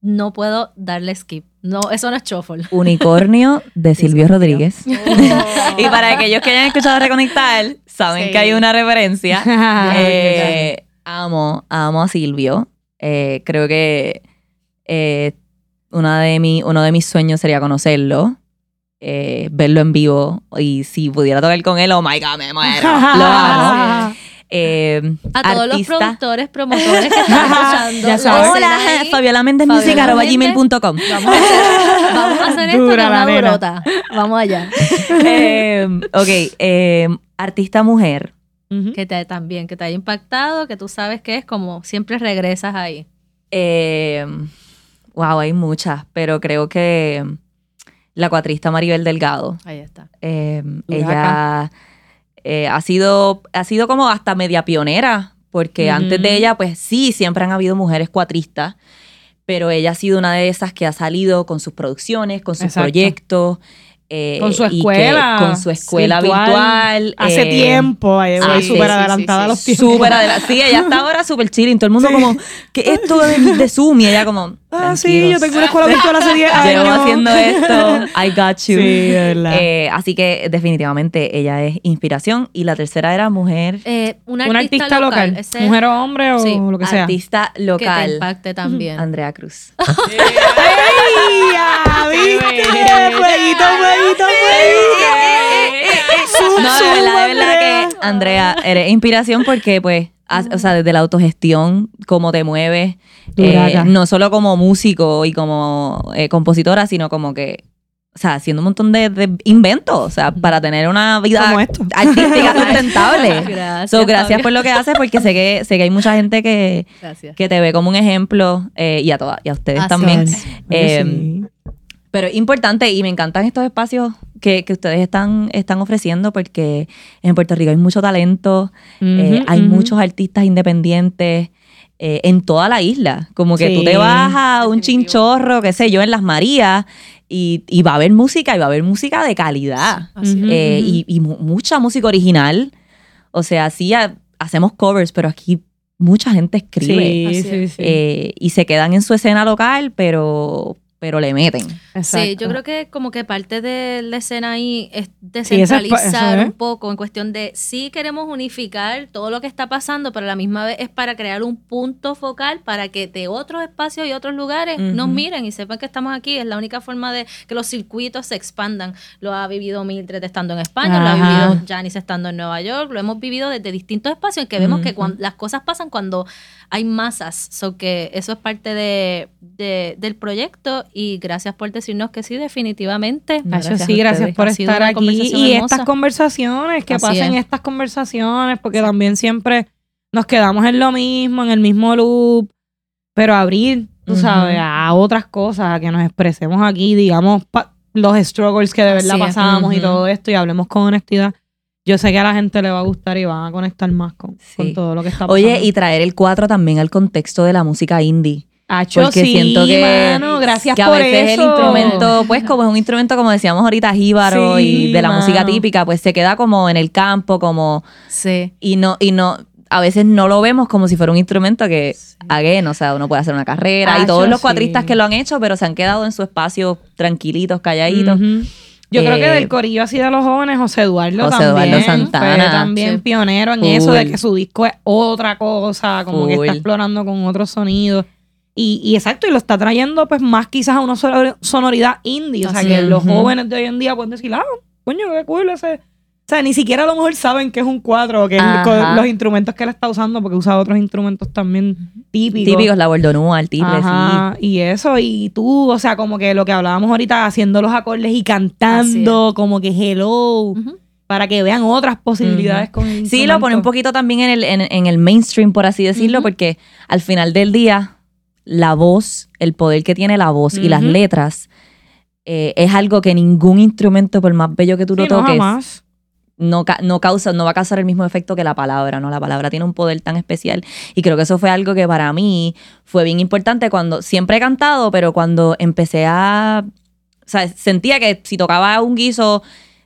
no puedo darle skip. No, eso no es shuffle. Unicornio de Silvio. Rodríguez. Y para aquellos que hayan escuchado Reconectar, saben Sí. que hay una referencia. Eh, amo, amo a Silvio. Eh, creo que eh, una de mi, uno de mis sueños sería conocerlo, eh, verlo en vivo. Y si pudiera tocar con él, oh my god, me muero. Lo amo. Eh, A todos los artista- productores, promotores que están escuchando. Ya la sabes. Hola, Fabiola Méndez arroba Méndez. gmail.com. Vamos a hacer, vamos a hacer esto Dura la una durota. Vamos allá. Eh, ok, eh, artista mujer. Que te también, que te haya impactado, que tú sabes que es como siempre regresas ahí. Eh, wow, hay muchas, pero creo que la cuatrista Maribel Delgado. Ahí está. eh, Duraca. Eh, ha sido ha sido como hasta media pionera porque antes de ella pues sí siempre han habido mujeres cuatristas pero ella ha sido una de esas que ha salido con sus producciones con sus Exacto. proyectos eh, Con su escuela con su escuela virtual. virtual, Hace eh, tiempo, sí, súper sí, adelantada sí, a los tiempos. súper adelante sí ella está ahora súper chilling todo el mundo como que esto de, de Zoom y ella como Ah, sí, "Tranquilos, yo tengo una escuela virtual hace 10 años. llevo haciendo esto I got you Sí, de verdad. Eh, así que definitivamente ella es inspiración. Y la tercera era mujer, Eh, una un artista, artista local, ese mujer o hombre o Sí, lo que sea. artista que te local, impacte también. Andrea Cruz. ¡Ey! ¿Viste? Fueguito, fueguito, fueguito. No, de verdad, de verdad que Andrea, eres inspiración porque pues o sea, desde la autogestión, cómo te mueves, eh, no solo como músico y como eh, compositora, sino como que, o sea, haciendo un montón de, de inventos, o sea, para tener una vida Como esto. artística sustentable. Gracias. So, gracias por lo que haces, porque sé que, sé que hay mucha gente que, Gracias. que te ve como un ejemplo eh, y a todas y a ustedes Así también. Eh, Sí. Pero es importante y me encantan estos espacios que, que ustedes están, están ofreciendo porque en Puerto Rico hay mucho talento, eh, hay muchos artistas independientes eh, en toda la isla. Como que tú te vas a un definitivo. chinchorro, qué sé yo, en Las Marías y, y va a haber música y va a haber música de calidad. Es. Eh, y, y mu- mucha música original. O sea, sí ha- hacemos covers, pero aquí mucha gente escribe. Sí, es. sí. eh, y se quedan en su escena local, pero, pero le meten. Sí, yo creo que como que parte de la escena ahí es Sí, descentralizar un poco en cuestión de sí queremos unificar todo lo que está pasando, pero a la misma vez es para crear un punto focal para que de otros espacios y otros lugares nos miren y sepan que estamos aquí. Es la única forma de que los circuitos se expandan. Lo ha vivido Mildred estando en España, lo ha vivido Janice estando en Nueva York, lo hemos vivido desde distintos espacios en que vemos que cuando las cosas pasan cuando hay masas. So que eso es parte de, de- del proyecto y gracias por decirnos que sí, definitivamente. Gracias sí, por Ha estar aquí. Y hermosa. estas conversaciones, que Así pasen es. estas conversaciones, porque también siempre nos quedamos en lo mismo, en el mismo loop, pero abrir, tú sabes, a otras cosas, a que nos expresemos aquí, digamos, los struggles que de verdad Así es. pasamos y todo esto, y hablemos con honestidad. Yo sé que a la gente le va a gustar y van a conectar más con, Sí. con todo lo que está pasando. Oye, y traer el 4 también al contexto de la música indie. Acho, porque sí, siento que- mano, gracias que a por veces eso. el instrumento, pues como es un instrumento, como decíamos ahorita, jíbaro Sí, y de la mano. música típica, pues se queda como en el campo, como Sí. y no y no a veces no lo vemos como si fuera un instrumento que again, o sea, uno puede hacer una carrera y todos los sí. cuatristas que lo han hecho, pero se han quedado en su espacio tranquilitos, calladitos. Ujú. Yo creo que Eh, del corillo así de los jóvenes, José Eduardo José también. Eduardo Santana. Fue también Sí. pionero en Full. eso de que su disco es otra cosa, como que está explorando con otros sonidos. Y, y exacto, y lo está trayendo pues más quizás a una sonor- sonoridad indie. O sea, Así que los jóvenes de hoy en día pueden decir, ah, coño, qué cool ese. O sea, ni siquiera a lo mejor saben que es un cuatro o que es Ajá. con los instrumentos que él está usando, porque usa otros instrumentos también típicos. Típicos, la bordonúa, el tiple, Ajá, y eso, y tú, o sea, como que lo que hablábamos ahorita, haciendo los acordes y cantando, como que hello, para que vean otras posibilidades con el Sí, lo pone un poquito también en el, en, en el mainstream, por así decirlo, porque al final del día, la voz, el poder que tiene la voz y las letras, eh, es algo que ningún instrumento, por más bello que tú Sí, lo no, toques, jamás. No, no causa, no va a causar el mismo efecto que la palabra, ¿no? La palabra tiene un poder tan especial. Y creo que eso fue algo que para mí fue bien importante cuando siempre he cantado, pero cuando empecé a. O sea, sentía que si tocaba un guiso,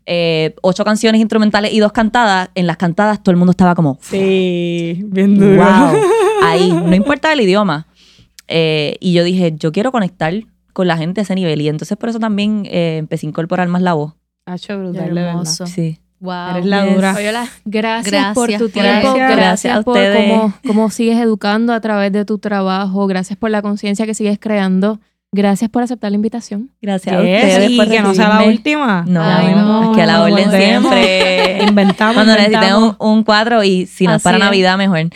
eh, ocho canciones instrumentales y dos cantadas, en las cantadas todo el mundo estaba como. Sí, bien duro. Wow. Ahí, no importa el idioma. Eh, y yo dije, yo quiero conectar con la gente a ese nivel. Y entonces por eso también eh, empecé a incorporar más la voz. Hacho brutal. Hermoso. Sí. Wow. Eres la dura. Gracias, Gracias por tu tiempo, gracias, Gracias a por ustedes. cómo, cómo sigues educando a través de tu trabajo, gracias por la conciencia que sigues creando, gracias por aceptar la invitación. Gracias a ustedes y por que no sea la última. No, Ay, no. es que a la orden Volvemos. siempre. Inventamos, Cuando necesiten inventamos. un, un cuadro y si no es Así para es. Navidad, mejor. eso,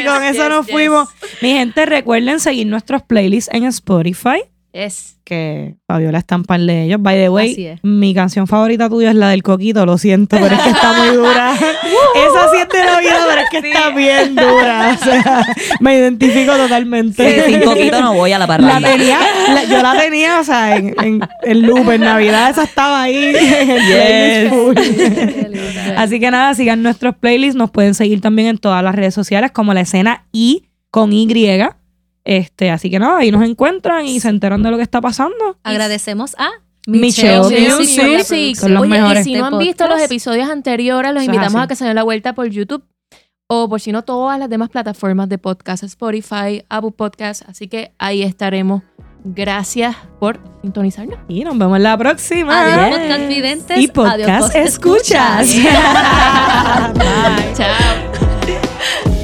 y con eso nos fuimos. Mi gente, recuerden seguir nuestros playlists en Spotify. Es. que Fabiola está en par de ellos. By the way, mi canción favorita tuya es la del coquito, lo siento, pero es que está muy dura. Esa sí es de Navidad, pero es que está bien dura. O sea, me identifico totalmente. Sí, sin coquito no voy a la La parrilla. tenía, la- yo la tenía, o sea, en, en el loop, en Navidad, esa estaba ahí. En el. Así que nada, sigan nuestros playlists. Nos pueden seguir también en todas las redes sociales como la escena I con Y. Este, así que nada, ahí nos encuentran y se enteran de lo que está pasando. Agradecemos a Michelle Michelle Music. Music. Son los Oye, mejores. y si no han visto los episodios anteriores, los Eso invitamos a que se den la vuelta por YouTube o por si no todas las demás plataformas de podcast, Spotify, Apple Podcast, así que ahí estaremos. Gracias por sintonizarnos. Y nos vemos la próxima. Adiós, podcast videntes. Y Adiós, podcast escuchas. Chao.